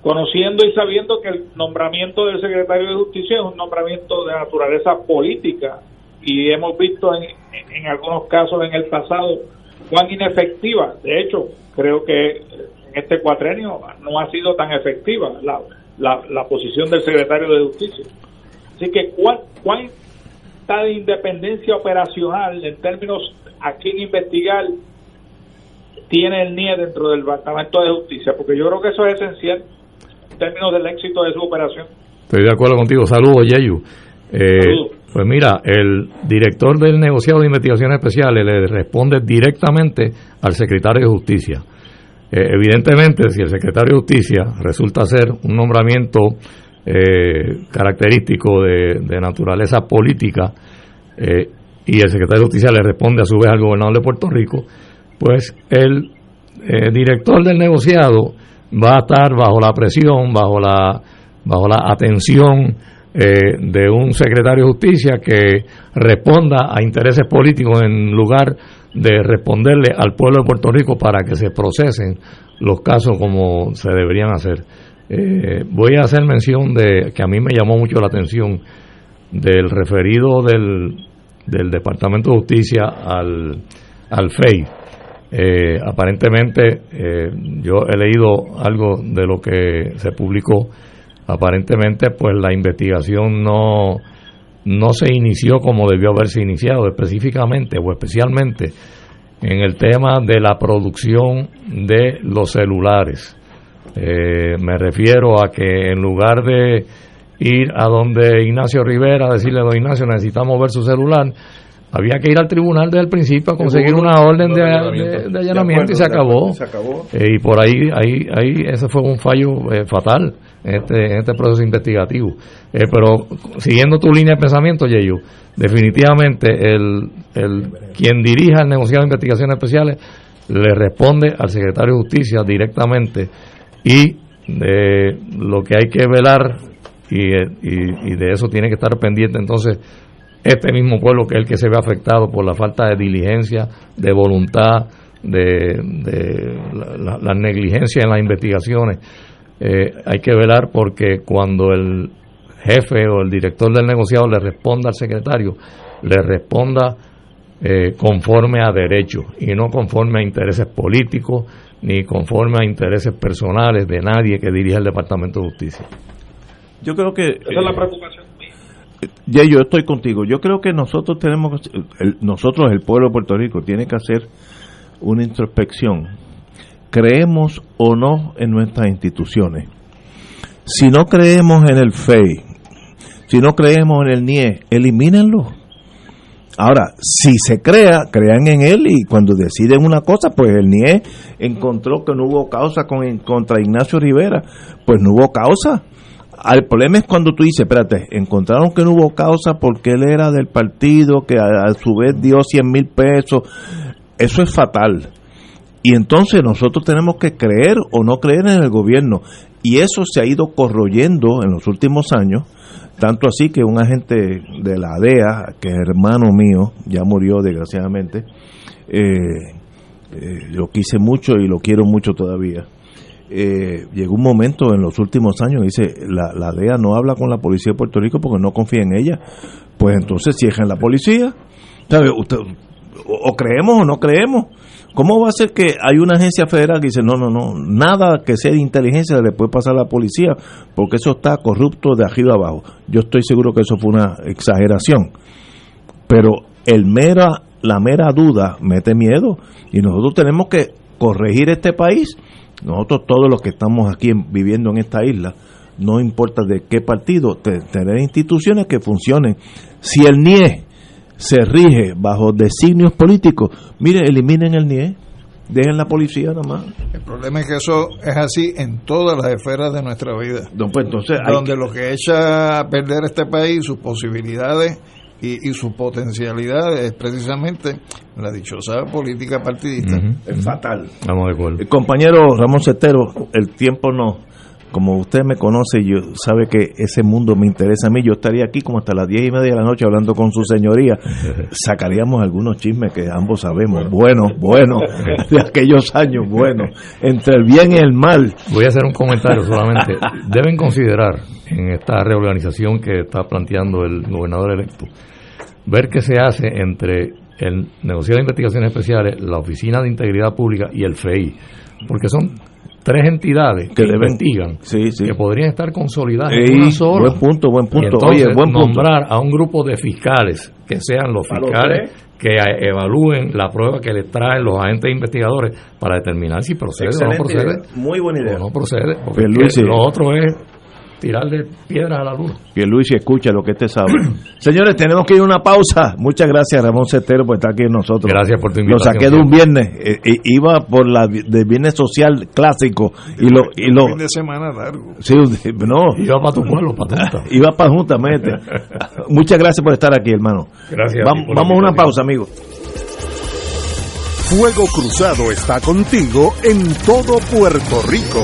conociendo y sabiendo que el nombramiento del secretario de justicia es un nombramiento de naturaleza política y hemos visto en, en algunos casos en el pasado cuán inefectiva, de hecho creo que en este cuatrenio no ha sido tan efectiva la, la, la posición del secretario de justicia. Así que cuán, cuán está de independencia operacional en términos a quién investigar tiene el NIE dentro del Departamento de Justicia, porque yo creo que eso es esencial en términos del éxito de su operación. Estoy de acuerdo contigo. Saludos, Yeyu. Eh, Pues mira, el director del negociado de investigaciones especiales le responde directamente al secretario de Justicia. Eh, evidentemente, si el secretario de Justicia resulta ser un nombramiento eh, característico de, de naturaleza política eh, y el secretario de Justicia le responde a su vez al gobernador de Puerto Rico, pues el eh, director del negociado va a estar bajo la presión, bajo la, bajo la atención eh, de un secretario de justicia que responda a intereses políticos en lugar de responderle al pueblo de Puerto Rico para que se procesen los casos como se deberían hacer. Eh, voy a hacer mención de que a mí me llamó mucho la atención del referido del, del Departamento de Justicia al, al FEI. Eh, aparentemente, eh, yo he leído algo de lo que se publicó. Aparentemente, pues la investigación no, no se inició como debió haberse iniciado, específicamente o especialmente en el tema de la producción de los celulares. Eh, me refiero a que en lugar de ir a donde Ignacio Rivera, decirle, don Ignacio, necesitamos ver su celular, había que ir al tribunal desde el principio a conseguir una orden de, allanamiento. de- de allanamiento De y se acabó. acuerdo, se acabó. Eh, y por ahí, ahí, ahí, ese fue un fallo eh, fatal en este, en este proceso investigativo. Eh, pero siguiendo tu línea de pensamiento, Yeyo, definitivamente el, el quien dirija el negociado de investigaciones especiales le responde al secretario de Justicia directamente y de lo que hay que velar y, y, y de eso tiene que estar pendiente entonces este mismo pueblo que es el que se ve afectado por la falta de diligencia, de voluntad, de, de la, la- la negligencia en las investigaciones. Eh, hay que velar porque cuando el jefe o el director del negociado le responda al secretario, le responda eh, conforme a derechos y no conforme a intereses políticos ni conforme a intereses personales de nadie que dirija el Departamento de Justicia. Yo creo que... Esa es la preocupación. Ya yo estoy contigo. Yo creo que nosotros tenemos, el- nosotros, el pueblo de Puerto Rico, tiene que hacer una introspección. Creemos o no en nuestras instituciones. Si no creemos en el FEI, si no creemos en el NIE, elimínenlo. Ahora, si se crea, crean en él y cuando deciden una cosa, pues el NIE encontró que no hubo causa con, contra Ignacio Rivera, pues no hubo causa. El problema es cuando tú dices, espérate, encontraron que no hubo causa porque él era del partido, que a, su vez dio 100 mil pesos. Eso es fatal. Y entonces nosotros tenemos que creer o no creer en el gobierno. Y eso se ha ido corroyendo en los últimos años, tanto así que un agente de la DEA, que es hermano mío, ya murió desgraciadamente, eh, eh, lo quise mucho y lo quiero mucho todavía. Eh, llegó un momento en los últimos años, dice, la, la DEA no habla con la policía de Puerto Rico porque no confía en ella. Pues entonces cierren la policía. ¿Sabe? Usted, o, o creemos o no creemos. ¿Cómo va a ser que hay una agencia federal que dice, no, no, no, nada que sea de inteligencia le puede pasar a la policía porque eso está corrupto de arriba abajo? Yo estoy seguro que eso fue una exageración. Pero el mera, la mera duda mete miedo y nosotros tenemos que corregir este país. Nosotros todos los que estamos aquí en- viviendo en esta isla, no importa de qué partido, te- tener instituciones que funcionen. Si el NIE se rige bajo designios políticos, mire, eliminen el NIE, dejen la policía nada más. El problema es que eso es así en todas las esferas de nuestra vida. No, pues entonces donde lo que echa a perder este país, sus posibilidades y, y sus potencialidades es precisamente la dichosa política partidista. Es fatal. Estamos de acuerdo. El compañero Ramón Cetero, el tiempo no. Como usted me conoce, yo sabe que ese mundo me interesa a mí. Yo estaría aquí como hasta las diez y media de la noche hablando con su señoría. <laughs> Sacaríamos algunos chismes que ambos sabemos. Bueno, bueno, <laughs> de aquellos años, bueno. Entre el bien y el mal. Voy a hacer un comentario solamente. Deben considerar en esta reorganización que está planteando el gobernador electo, ver qué se hace entre el negociado de investigaciones especiales, la Oficina de Integridad Pública y el FEI, porque son tres entidades que, Que deben- investigan, que podrían estar consolidadas Ey, en una sola. buen punto, buen punto. Y entonces, Oye, buen punto. nombrar a un grupo de fiscales que sean los fiscales que eh, evalúen la prueba que les traen los agentes investigadores para determinar si procede o no procede. idea. Muy buena idea. O no procede. Porque Pierluisi. lo otro es tirarle piedras a la luna. Luis escucha lo que este sabe. <clears throat> Señores, tenemos que ir a una pausa. Muchas gracias, Ramón Cetero, por estar aquí con nosotros. Gracias por tu Lo invitación. saqué de un viernes. eh, eh, iba por la del viernes social clásico. Y lo. Y lo fin de semana largo. sí, no. Iba para tu pueblo, para Junta. Iba para Junta, mete. <laughs> Muchas gracias por estar aquí, hermano. Gracias a ti Vamos, la vamos a una pausa, amigos. Fuego Cruzado está contigo en todo Puerto Rico.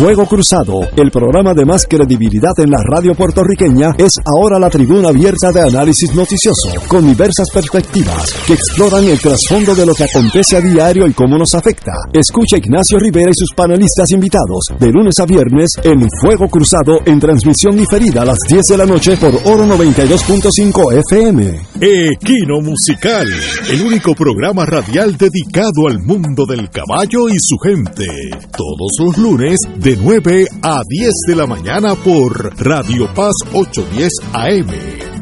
Fuego Cruzado, el programa de más credibilidad en la radio puertorriqueña, es ahora la tribuna abierta de análisis noticioso, con diversas perspectivas que exploran el trasfondo de lo que acontece a diario y cómo nos afecta. Escucha a Ignacio Rivera y sus panelistas invitados de lunes a viernes en Fuego Cruzado en transmisión diferida a las 10 de la noche por Oro 92.5 FM. Equino Musical, el único programa radial dedicado al mundo del caballo y su gente. Todos los lunes de 9 a 10 de la mañana por Radio Paz 810 AM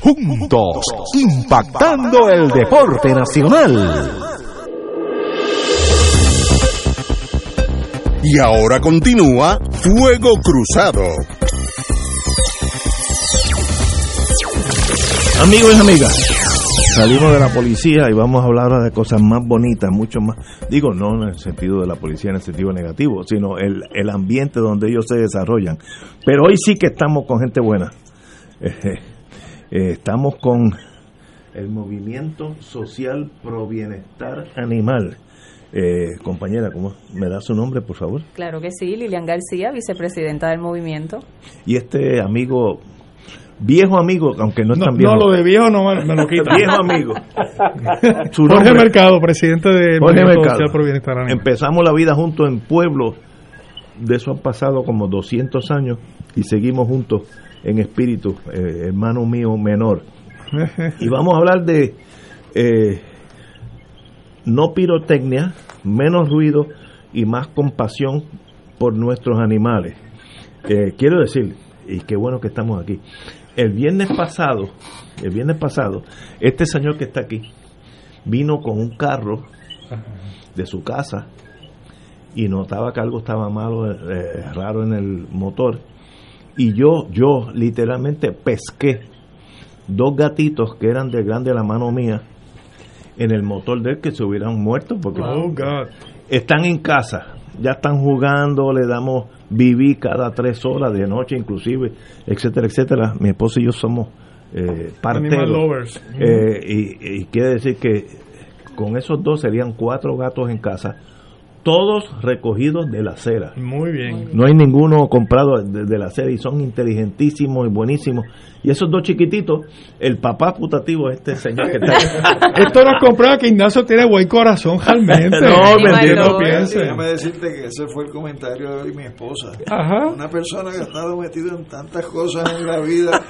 juntos, impactando el deporte nacional. Y ahora continúa Fuego Cruzado. Amigos y amigas, salimos de la policía y vamos a hablar ahora de cosas más bonitas, mucho más. Digo, no en el sentido de la policía en el sentido negativo, sino el, el ambiente donde ellos se desarrollan. Pero hoy sí que estamos con gente buena. <laughs> Eh, eh, estamos con el Movimiento Social Pro Bienestar Animal. Eh, compañera, ¿cómo me da su nombre, por favor? Claro que sí, Lilian García, vicepresidenta del movimiento. Y este amigo, viejo amigo, aunque no es No, tan viejo. no, lo de viejo no me, lo quita. viejo amigo. <laughs> Su Jorge nombre- Mercado, presidente de Jorge Movimiento Mercado. Social por Bienestar Animal. Empezamos la vida juntos en pueblos. De eso han pasado como 200 años y seguimos juntos en espíritu, eh, hermano mío menor. <laughs> Y vamos a hablar de eh, no pirotecnia, menos ruido y más compasión por nuestros animales. Eh, quiero decir, y qué bueno que estamos aquí, el viernes pasado, el viernes pasado, este señor que está aquí vino con un carro de su casa y notaba que algo estaba malo, eh, raro en el motor. Y yo, yo literalmente pesqué dos gatitos que eran de grande la mano mía en el motor de él que se hubieran muerto porque Oh, God. están en casa, ya están jugando, le damos viví cada tres horas de noche inclusive, etcétera, etcétera. Mi esposa y yo somos eh, parteros. Eh, y, y quiere decir que con esos dos serían cuatro gatos en casa, todos recogidos de la acera. Muy bien. No hay ninguno comprado de, de la acera y son inteligentísimos y buenísimos. Y esos dos chiquititos, el papá putativo, este señor que está <laughs> Esto nos comprueba que Ignacio tiene buen corazón realmente. No, Que mentira. no piense. Déjame decirte que ese fue el comentario de mi esposa. Ajá. Una persona que ha estado metida en tantas cosas en la vida,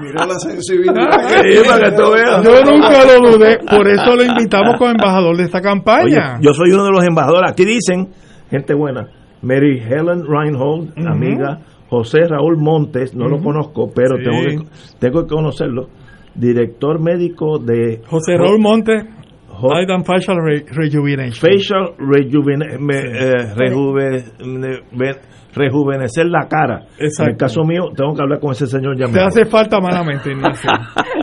mira la sensibilidad. <laughs> Sí, para que tú veas. Yo nunca <laughs> lo dudé, por eso lo invitamos como embajador de esta Oye, campaña. yo soy uno de los embajadores. Aquí dicen, gente buena, Mary Helen Reinhold, amiga, José Raúl Montes, no lo conozco, pero Sí. tengo, que, tengo que conocerlo, director médico José Raúl Montes, and Facial Re- Rejuvenation. Facial Rejuvene- me- eh, rejuve- ve- rejuvenecer la cara. En el Exacto. caso mío, tengo que hablar con ese señor ya Te hace falta malamente, Ignacio.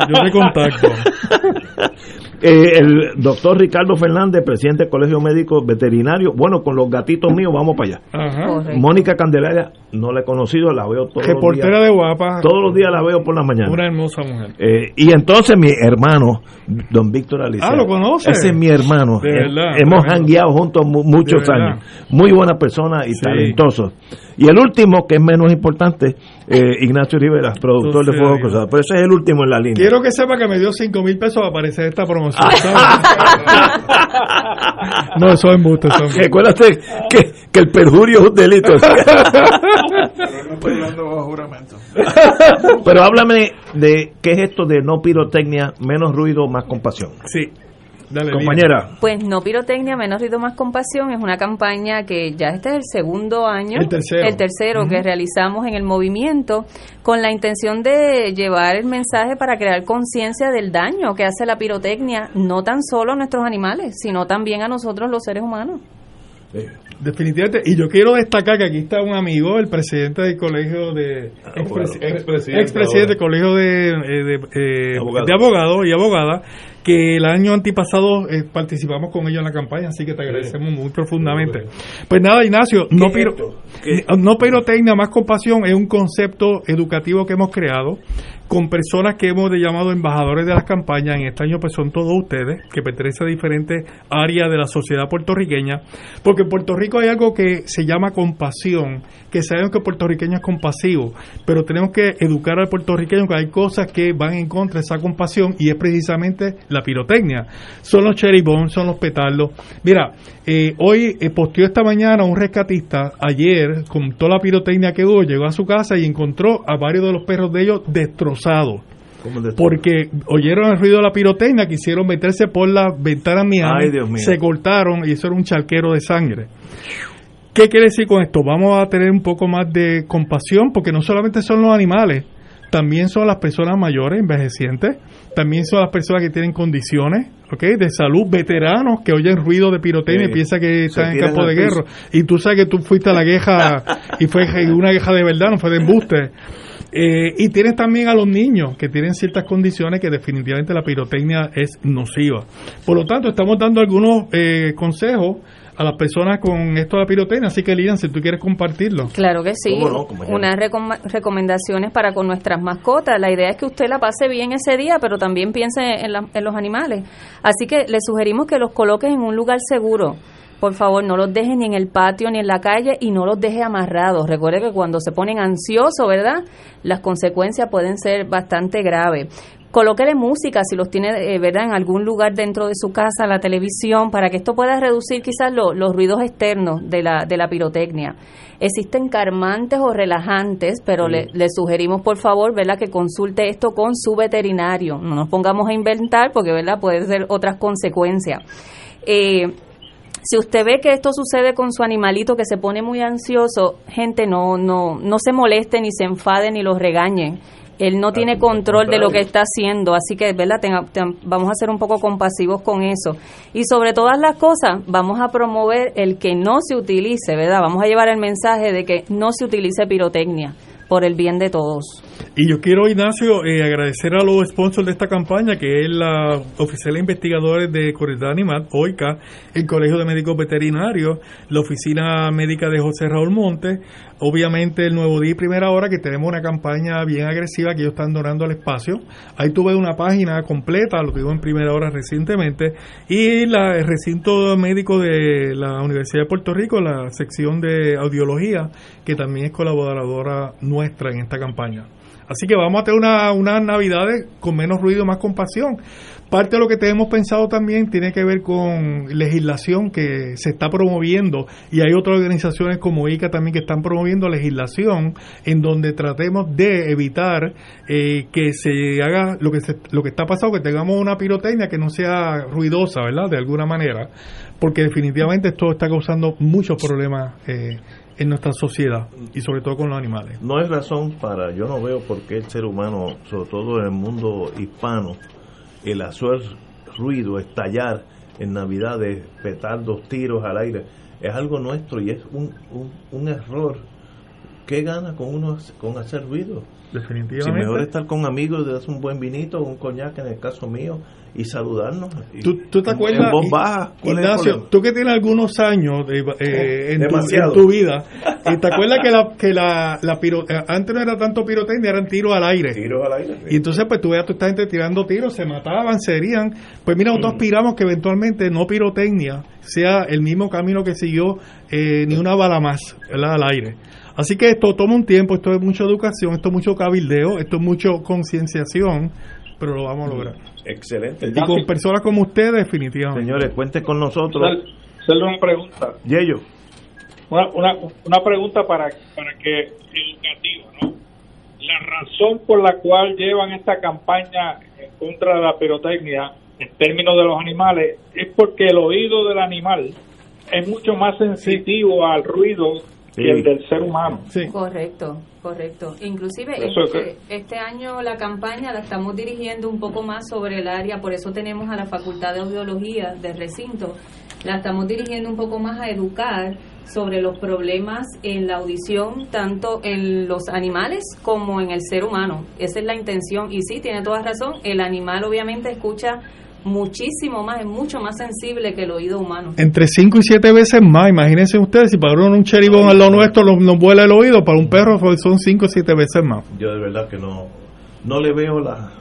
Yo te contacto. <laughs> Eh, el doctor Ricardo Fernández, presidente del Colegio Médico Veterinario. Bueno, con los gatitos míos vamos para allá. Ajá. Mónica Candelaria, no la he conocido, la veo todos los Reportera días. de guapa. Todos los días la veo por la mañana. Una hermosa mujer. Eh, y entonces mi hermano, don Víctor Alicea. Ah, ¿lo conoce? Ese es mi hermano. De Eh, verdad, Hemos jangueado juntos mu- muchos años. Muy buena persona y Sí. talentoso. Y el último, que es menos importante, eh, Ignacio Rivera, productor de Fuego. Cruzado. Pero ese es el último en la línea. Quiero que sepa que me dio 5 mil pesos para aparecer esta promoción. No, eso es embuste. Eso es embuste. Recuérdate que, que el perjurio es un delito. Pero no estoy hablando bajo juramento. Pero háblame de qué es esto de no pirotecnia, menos ruido, más compasión. Sí. Dale, Compañera. Pues no pirotecnia, menos ruido, más compasión es una campaña que ya este es el segundo año, El tercero. el tercero que realizamos en el movimiento con la intención de llevar el mensaje para crear conciencia del daño que hace la pirotecnia no tan solo a nuestros animales, sino también a nosotros los seres humanos. Definitivamente. Y yo quiero destacar que aquí está un amigo, el presidente del colegio de. bueno, expresi- expresidente expresidente del colegio de, eh, de, eh, Abogado. de abogados y abogadas, que el año antipasado eh, participamos con ellos en la campaña, así que te agradecemos muy profundamente. Pues nada, Ignacio, no, piro, no pirotecnia más compasión es un concepto educativo que hemos creado con personas que hemos llamado embajadores de las campañas. En este año pues son todos ustedes, que pertenecen a diferentes áreas de la sociedad puertorriqueña, porque en Puerto Rico hay algo que se llama compasión, que sabemos que puertorriqueño es compasivo, pero tenemos que educar al puertorriqueño que hay cosas que van en contra de esa compasión y es precisamente la pirotecnia. Son los cherry bombs, son los petardos. Mira, eh, hoy eh, posteó esta mañana un rescatista, ayer, con toda la pirotecnia que hubo, llegó a su casa y encontró a varios de los perros de ellos destrozados. Porque oyeron el ruido de la pirotecnia, quisieron meterse por la ventana mía, se cortaron y eso era un charquero de sangre. ¿Qué quiere decir con esto? Vamos a tener un poco más de compasión porque no solamente son los animales, también son las personas mayores, envejecientes, también son las personas que tienen condiciones okay, de salud, veteranos que oyen ruido de pirotecnia y piensan que están en campo de guerra. Y tú sabes que tú fuiste a la queja <laughs> y fue una queja de verdad, no fue de embuste. Eh, y tienes también a los niños que tienen ciertas condiciones que definitivamente la pirotecnia es nociva. Por lo tanto, estamos dando algunos eh, consejos a las personas con esto de la pirotecnia. Así que, Lian, si tú quieres compartirlo. Claro que sí. Unas recomendaciones para con nuestras mascotas. La idea es que usted la pase bien ese día, pero también piense en, en los animales. Así que le sugerimos que los coloques en un lugar seguro por favor, no los deje ni en el patio ni en la calle y no los deje amarrados. Recuerde que cuando se ponen ansiosos, ¿verdad? Las consecuencias pueden ser bastante graves. Colóquele música si los tiene, eh, ¿verdad? En algún lugar dentro de su casa, la televisión, para que esto pueda reducir quizás los ruidos externos de la, de la pirotecnia. Existen calmantes o relajantes, pero le, le, sugerimos por favor, ¿verdad? Que consulte esto con su veterinario. No nos pongamos a inventar porque, ¿verdad? Puede ser otras consecuencias. Eh, si usted ve que esto sucede con su animalito que se pone muy ansioso, gente, no, no, no se moleste ni se enfade ni los regañe. Él no tiene control de lo que está haciendo, así que ¿verdad? vamos a ser un poco compasivos con eso. Y sobre todas las cosas, vamos a promover el que no se utilice, ¿verdad? Vamos a llevar el mensaje de que no se utilice pirotecnia por el bien de todos. Y yo quiero, Ignacio, eh, agradecer a los sponsors de esta campaña, que es la Oficina de Investigadores de Corredad Animal, OICA, el Colegio de Médicos Veterinarios, la Oficina Médica de José Raúl Monte, obviamente el Nuevo Día y Primera Hora, que tenemos una campaña bien agresiva que ellos están donando al espacio. Ahí tuve una página completa, lo digo en Primera Hora recientemente, y la, el recinto médico de la Universidad de Puerto Rico, la sección de audiología, que también es colaboradora nuestra en esta campaña. Así que vamos a tener unas una navidades con menos ruido, más compasión. Parte de lo que tenemos pensado también tiene que ver con legislación que se está promoviendo y hay otras organizaciones como ICA también que están promoviendo legislación en donde tratemos de evitar eh, que se haga lo que lo que está pasando, que tengamos una pirotecnia que no sea ruidosa, ¿verdad? De alguna manera, porque definitivamente esto está causando muchos problemas. Eh, en nuestra sociedad y sobre todo con los animales. No es razón para, yo no veo por qué el ser humano, sobre todo en el mundo hispano, el hacer ruido, estallar en Navidades, dos tiros al aire, es algo nuestro y es un, un, un error. ¿Qué gana con uno con hacer ruido? Definitivamente. Si mejor estar con amigos, de un buen vinito, un coñac en el caso mío, y saludarnos. ¿Tú, te acuerdas, Ignacio, tú que tienes algunos años eh, en, tu, vida, y ¿te acuerdas que la, que la, la eh, antes no era tanto pirotecnia, eran tiros al aire? Tiros al aire. Y entonces pues tú veas a toda esta gente tirando tiros, se mataban, serían. Pues mira, nosotros mm. aspiramos que eventualmente no pirotecnia sea el mismo camino que siguió eh, ni una bala más al aire. Así que esto toma un tiempo, esto es mucha educación, esto es mucho cabildeo, esto es mucho concienciación, pero lo vamos a lograr. Excelente. Y con personas como usted, definitivamente. Señores, cuente con nosotros. Hacerle una pregunta. Yello. Una, una, una pregunta para, para que educativa, ¿no? La razón por la cual llevan esta campaña en contra de la pirotecnia en términos de los animales es porque el oído del animal es mucho más sensitivo al ruido que el del ser humano. Correcto, correcto. Inclusive este, este, año la campaña la estamos dirigiendo un poco más sobre el área, por eso tenemos a la Facultad de Audiología del recinto, la estamos dirigiendo un poco más a educar sobre los problemas en la audición, tanto en los animales como en el ser humano. Esa es la intención. Y sí, tiene toda razón, el animal obviamente escucha muchísimo más, es mucho más sensible que el oído humano. Entre 5 y 7 veces más, imagínense ustedes, si para uno un cheribón al lado nuestro nos, nos vuela el oído, para un perro son 5 o 7 veces más. Yo de verdad que no, no le veo la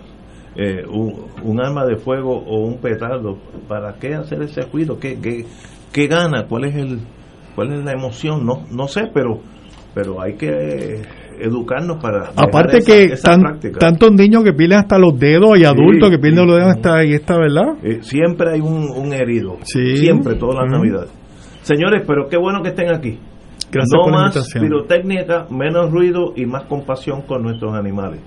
eh, un, un arma de fuego o un petardo. ¿Para qué hacer ese ruido? ¿Qué, qué, qué gana? ¿Cuál es el cuál es la emoción? No, no sé, pero pero hay que educarnos para Aparte esa- que esa tan- práctica. tantos niños que pierden hasta los dedos y adultos que pierden sí. los dedos hasta ahí está, ¿verdad? Eh, siempre hay un, un herido. Sí. Siempre, todas las navidades. Señores, pero qué bueno que estén aquí. Gracias no por más pirotécnica, menos ruido y más compasión con nuestros animales.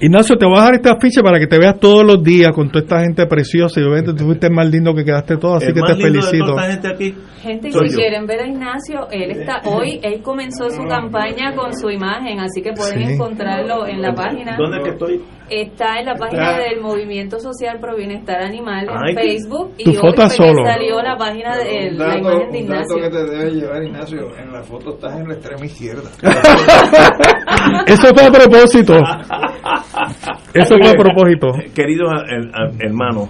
Ignacio, te voy a dejar este afiche para que te veas todos los días con toda esta gente preciosa y obviamente tú fuiste el más lindo que quedaste todo, así El que más te lindo de felicito. toda esta gente aquí Gente, y soy si yo. quieren ver a Ignacio, él está hoy, él comenzó su campaña con su imagen, así que pueden Sí. encontrarlo en la página. ¿Dónde es que estoy? Está en la página Está. del Movimiento Social Pro Bienestar Animal en Ay, Facebook y Tu hoy foto solo. salió la página de la dato, imagen de Ignacio. que te debe llevar, Ignacio. En la foto estás en la extrema izquierda. <laughs> Eso fue a propósito. <laughs> Eso fue a propósito. Queridos her- her- hermanos,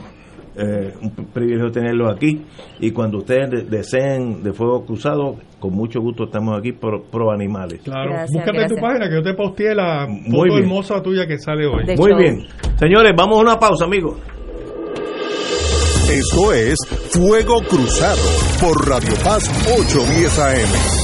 eh, un privilegio tenerlos aquí y cuando ustedes de- deseen de fuego cruzado, con mucho gusto estamos aquí pro, pro animales. Claro, Gracias, búscate gracias. tu página que yo te posteé la Muy foto bien. hermosa tuya que sale hoy. De Muy show. bien. Señores, vamos a una pausa, amigos. Esto es Fuego Cruzado por Radio Paz 810 AM.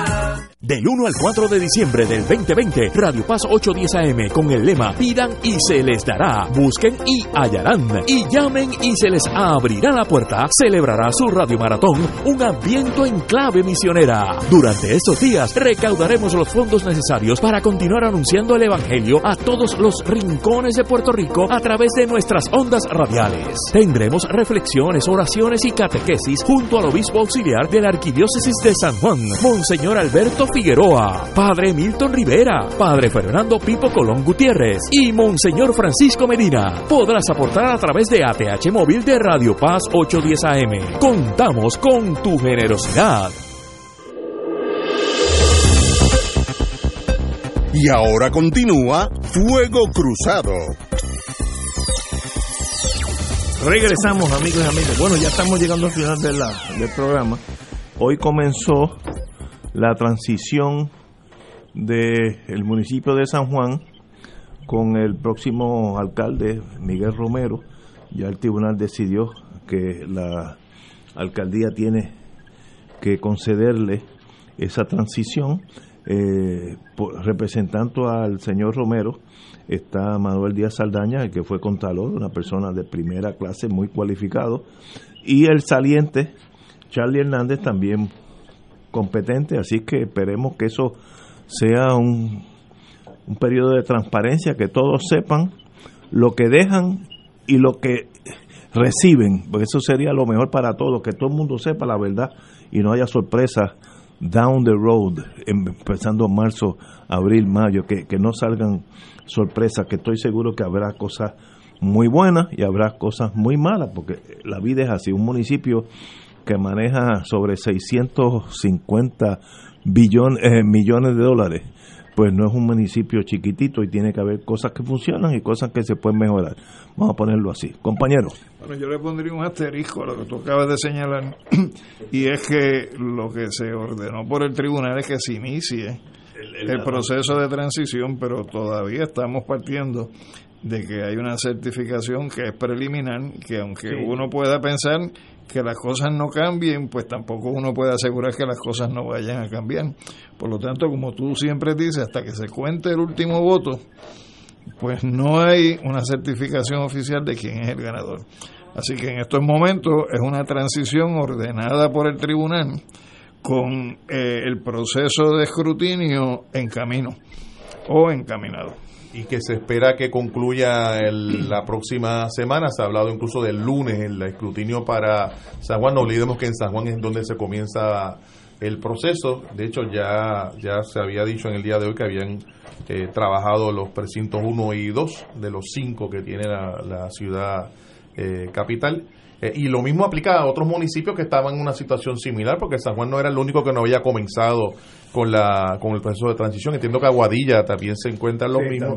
Del 1 al 4 de diciembre del 2020, Radio Paz 810 AM con el lema Pidan y se les dará, busquen y hallarán, y llamen y se les abrirá la puerta, celebrará su Radio Maratón, un ambiente en clave misionera. Durante estos días recaudaremos los fondos necesarios para continuar anunciando el Evangelio a todos los rincones de Puerto Rico a través de nuestras ondas radiales. Tendremos reflexiones, oraciones y catequesis junto al obispo auxiliar de la Arquidiócesis de San Juan, Monseñor Alberto Figueroa, Padre Milton Rivera, Padre Fernando Pipo Colón Gutiérrez y Monseñor Francisco Medina. Podrás aportar a través de ATH Móvil de Radio Paz 810 AM. Contamos con tu generosidad. Y ahora continúa Fuego Cruzado. Regresamos, amigos y amigas. Bueno, ya estamos llegando al final de la- del programa. Hoy comenzó la transición del municipio de San Juan con el próximo alcalde, Miguel Romero. Ya el tribunal decidió que la alcaldía tiene que concederle esa transición. Eh, representando al señor Romero está Manuel Díaz Saldaña, el que fue contador, una persona de primera clase, muy cualificado, y el saliente, Charlie Hernández, también competente, así que esperemos que eso sea un, un periodo de transparencia, que todos sepan lo que dejan y lo que reciben, porque eso sería lo mejor para todos, que todo el mundo sepa la verdad y no haya sorpresas down the road, empezando marzo, abril, mayo, que, que no salgan sorpresas, que estoy seguro que habrá cosas muy buenas y habrá cosas muy malas, porque la vida es así. Un municipio que maneja sobre 650 billones, eh, millones de dólares, pues no es un municipio chiquitito y tiene que haber cosas que funcionan y cosas que se pueden mejorar. Vamos a ponerlo así. Compañero. Bueno, yo le pondría un asterisco a lo que tú acabas de señalar, y es que lo que se ordenó por el tribunal es que se inicie el proceso de transición, pero todavía estamos partiendo de que hay una certificación que es preliminar, que aunque uno pueda pensar que las cosas no cambien, pues tampoco uno puede asegurar que las cosas no vayan a cambiar. Por lo tanto, como tú siempre dices, hasta que se cuente el último voto, pues no hay una certificación oficial de quién es el ganador. Así que en estos momentos es una transición ordenada por el tribunal con eh, el proceso de escrutinio en camino o encaminado y que se espera que concluya la próxima semana. Se ha hablado incluso del lunes, el escrutinio para San Juan. No olvidemos que en San Juan es donde se comienza el proceso. De hecho, ya, ya se había dicho en el día de hoy que habían eh, trabajado los precintos 1 y 2 de los 5 que tiene la, ciudad eh, capital. Eh, y lo mismo aplica a otros municipios que estaban en una situación similar, porque San Juan no era el único que no había comenzado con la con el proceso de transición. Entiendo que Aguadilla también se encuentra en lo mismo.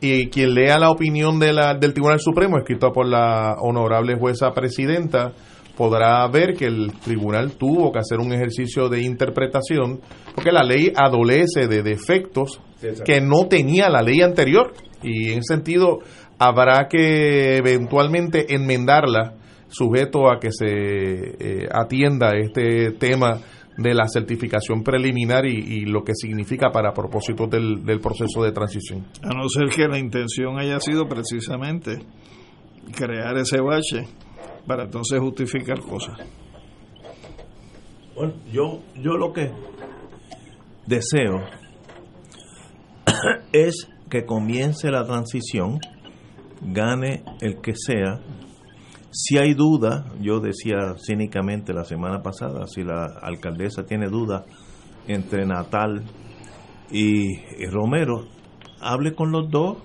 Y quien lea la opinión de la, del Tribunal Supremo, escrita por la honorable jueza presidenta, podrá ver que el tribunal tuvo que hacer un ejercicio de interpretación, porque la ley adolece de defectos que no tenía la ley anterior. Y en ese sentido, habrá que eventualmente enmendarla sujeto a que se eh, atienda este tema de la certificación preliminar y, lo que significa para propósitos del, del, proceso de transición. A no ser que la intención haya sido precisamente crear ese bache para entonces justificar cosas. Bueno, yo, yo lo que deseo <coughs> es que comience la transición, gane el que sea, si hay duda, yo decía cínicamente la semana pasada, si la alcaldesa tiene duda entre Natal y, Romero, hable con los dos,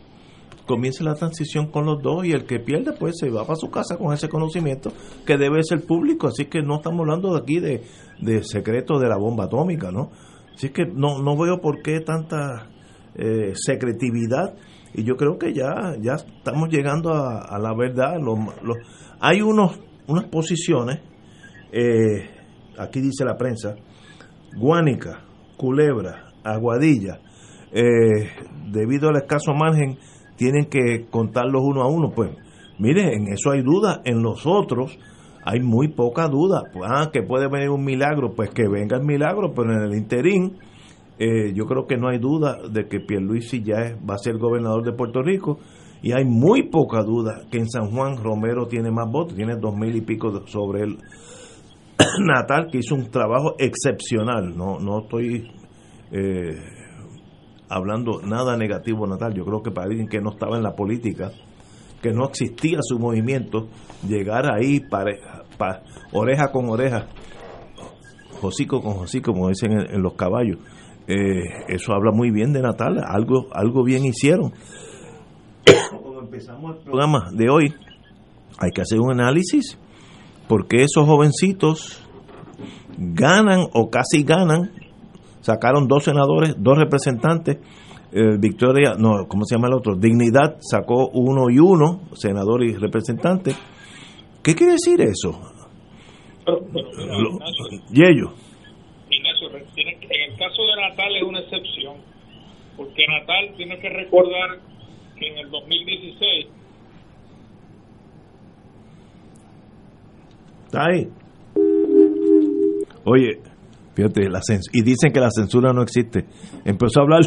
comience la transición con los dos y el que pierde pues se va para su casa con ese conocimiento que debe ser público, así que no estamos hablando de aquí de, de secretos de la bomba atómica, ¿no? Así que no, no veo por qué tanta eh, secretividad y yo creo que ya, ya estamos llegando a, la verdad. Los, hay unos, unas posiciones, eh, aquí dice la prensa, Guánica, Culebra, Aguadilla, eh, debido al escaso margen, tienen que contarlos uno a uno. Pues miren, en eso hay duda, en los otros hay muy poca duda. Ah, que puede venir un milagro, pues que venga el milagro, pero en el interín, eh, yo creo que no hay duda de que Pierluisi ya va a ser gobernador de Puerto Rico y hay muy poca duda que en San Juan Romero tiene más votos, tiene dos mil y pico sobre el <coughs> Natal, que hizo un trabajo excepcional. No, no estoy eh, hablando nada negativo Natal. Yo creo que para alguien que no estaba en la política, que no existía su movimiento, llegar ahí para, oreja con oreja, hocico con hocico, como dicen en, los caballos, eh, eso habla muy bien de Natal. Algo, algo bien hicieron <coughs> empezamos el programa de hoy, hay que hacer un análisis porque esos jovencitos ganan o casi ganan, sacaron dos senadores, dos representantes, eh, Victoria, no, ¿cómo se llama el otro? Dignidad sacó uno y uno, senador y representante. ¿Qué quiere decir eso? y ellos. en el caso de Natal es una excepción, porque Natal tiene que recordar en el 2016. Está ahí. Oye, fíjate, la y dicen que la censura no existe. Empezó a hablar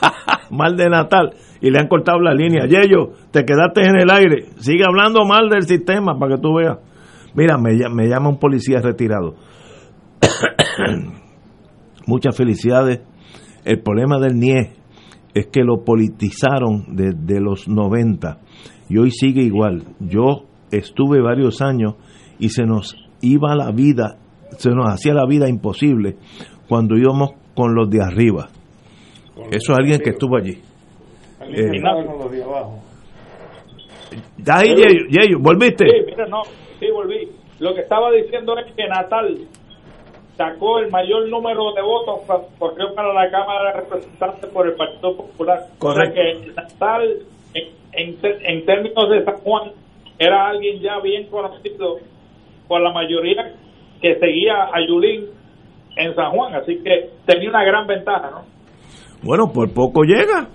<laughs> mal de Natal y le han cortado la línea. Yello, te quedaste en el aire. Sigue hablando mal del sistema para que tú veas. Mira, me, me llama un policía retirado. <coughs> Muchas felicidades. El problema del NIE es que lo politizaron desde los 90 y hoy sigue igual. Yo estuve varios años y se nos iba la vida, se nos hacía la vida imposible cuando íbamos con los de arriba. Eso es alguien que estuvo allí. Eh, con los de abajo. Ahí, Yeyo, ¿volviste? Sí, mira, no, sí, volví. Lo que estaba diciendo es que Natal sacó el mayor número de votos porque para la Cámara de Representantes por el Partido Popular. Correcto. O sea que Natal, en, en, términos de San Juan, era alguien ya bien conocido por la mayoría que seguía a Yulín en San Juan, así que tenía una gran ventaja, ¿no? Bueno, por poco llega.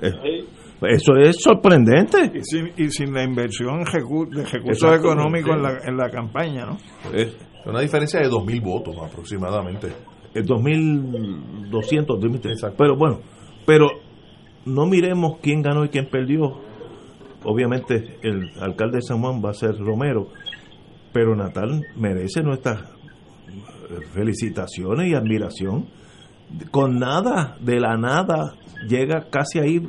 Eh, eso es sorprendente. Y sin, y sin la inversión de recursos económicos en la, en la campaña, ¿no? Es una diferencia de 2.000 votos aproximadamente. El 2.200, pero bueno, pero no miremos quién ganó y quién perdió. Obviamente el alcalde de San Juan va a ser Romero, pero Natal merece nuestras felicitaciones y admiración. Con nada, de la nada, llega casi ahí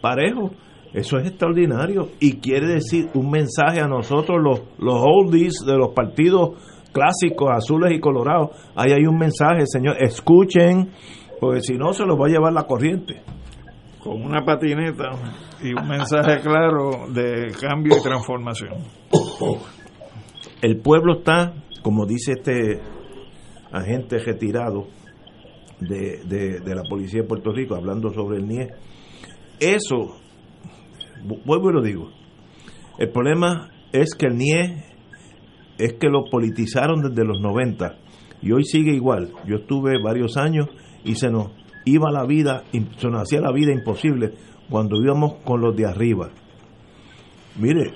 parejo. Eso es extraordinario y quiere decir un mensaje a nosotros, los, los oldies de los partidos clásicos azules y colorados. Ahí hay un mensaje, señor, escuchen, porque si no se los va a llevar la corriente. Con una patineta y un mensaje claro de cambio y transformación. El pueblo está, como dice este agente retirado de, de, la policía de Puerto Rico, hablando sobre el NIE, eso, vuelvo y lo digo, el problema es que el NIE es que lo politizaron desde los 90 y hoy sigue igual. Yo estuve varios años y se nos iba la vida, se nos hacía la vida imposible cuando íbamos con los de arriba. Mire,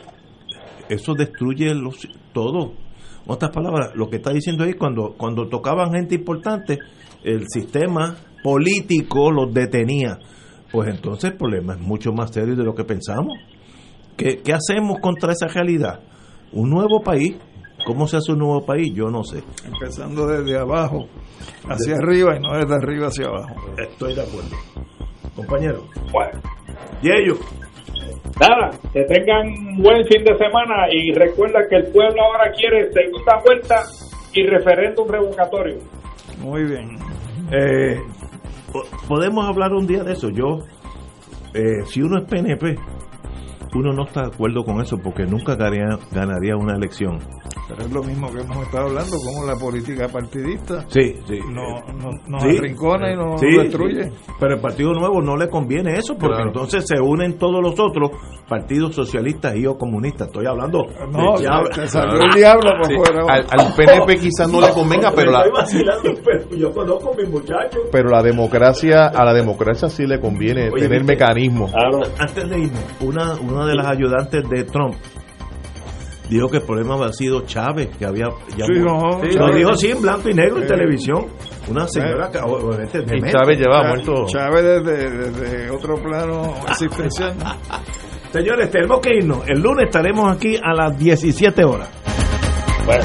eso destruye los, todo. En otras palabras, lo que está diciendo ahí, cuando, cuando tocaban gente importante, el sistema político los detenía. Pues entonces el problema es mucho más serio de lo que pensamos. ¿Qué, qué hacemos contra esa realidad? Un nuevo país ¿Cómo se hace un nuevo país? Yo no sé. Empezando desde abajo hacia arriba y no desde arriba hacia abajo. Estoy de acuerdo. Compañero. Bueno. ¿Y ellos? Nada, que tengan un buen fin de semana y recuerda que el pueblo ahora quiere segunda vuelta y referéndum revocatorio. Muy bien. Eh, podemos hablar un día de eso. Yo, eh, si uno es PNP, uno no está de acuerdo con eso porque nunca ganaría, ganaría una elección. Pero es lo mismo que hemos estado hablando, como la política partidista sí, sí, no, no, nos arrincona y nos destruye. Pero el Partido Nuevo no le conviene eso, porque entonces se unen todos los otros partidos socialistas y o comunistas. Estoy hablando. No, se, salió el diablo por fuera. Al, PNP quizás no le convenga, pero la. pero yo conozco a mis muchachos. Pero la democracia, a la democracia sí le conviene tener mecanismos. Antes de irme, una, una de las ayudantes de Trump dijo que el problema había sido Chávez, que había... Ya lo dijo así en blanco y negro en televisión. Una señora que obviamente Y Chávez llevaba muerto... Chávez desde, desde otro plano existencial. <laughs> Señores, tenemos que irnos. El lunes estaremos aquí a las 17 horas. Bueno.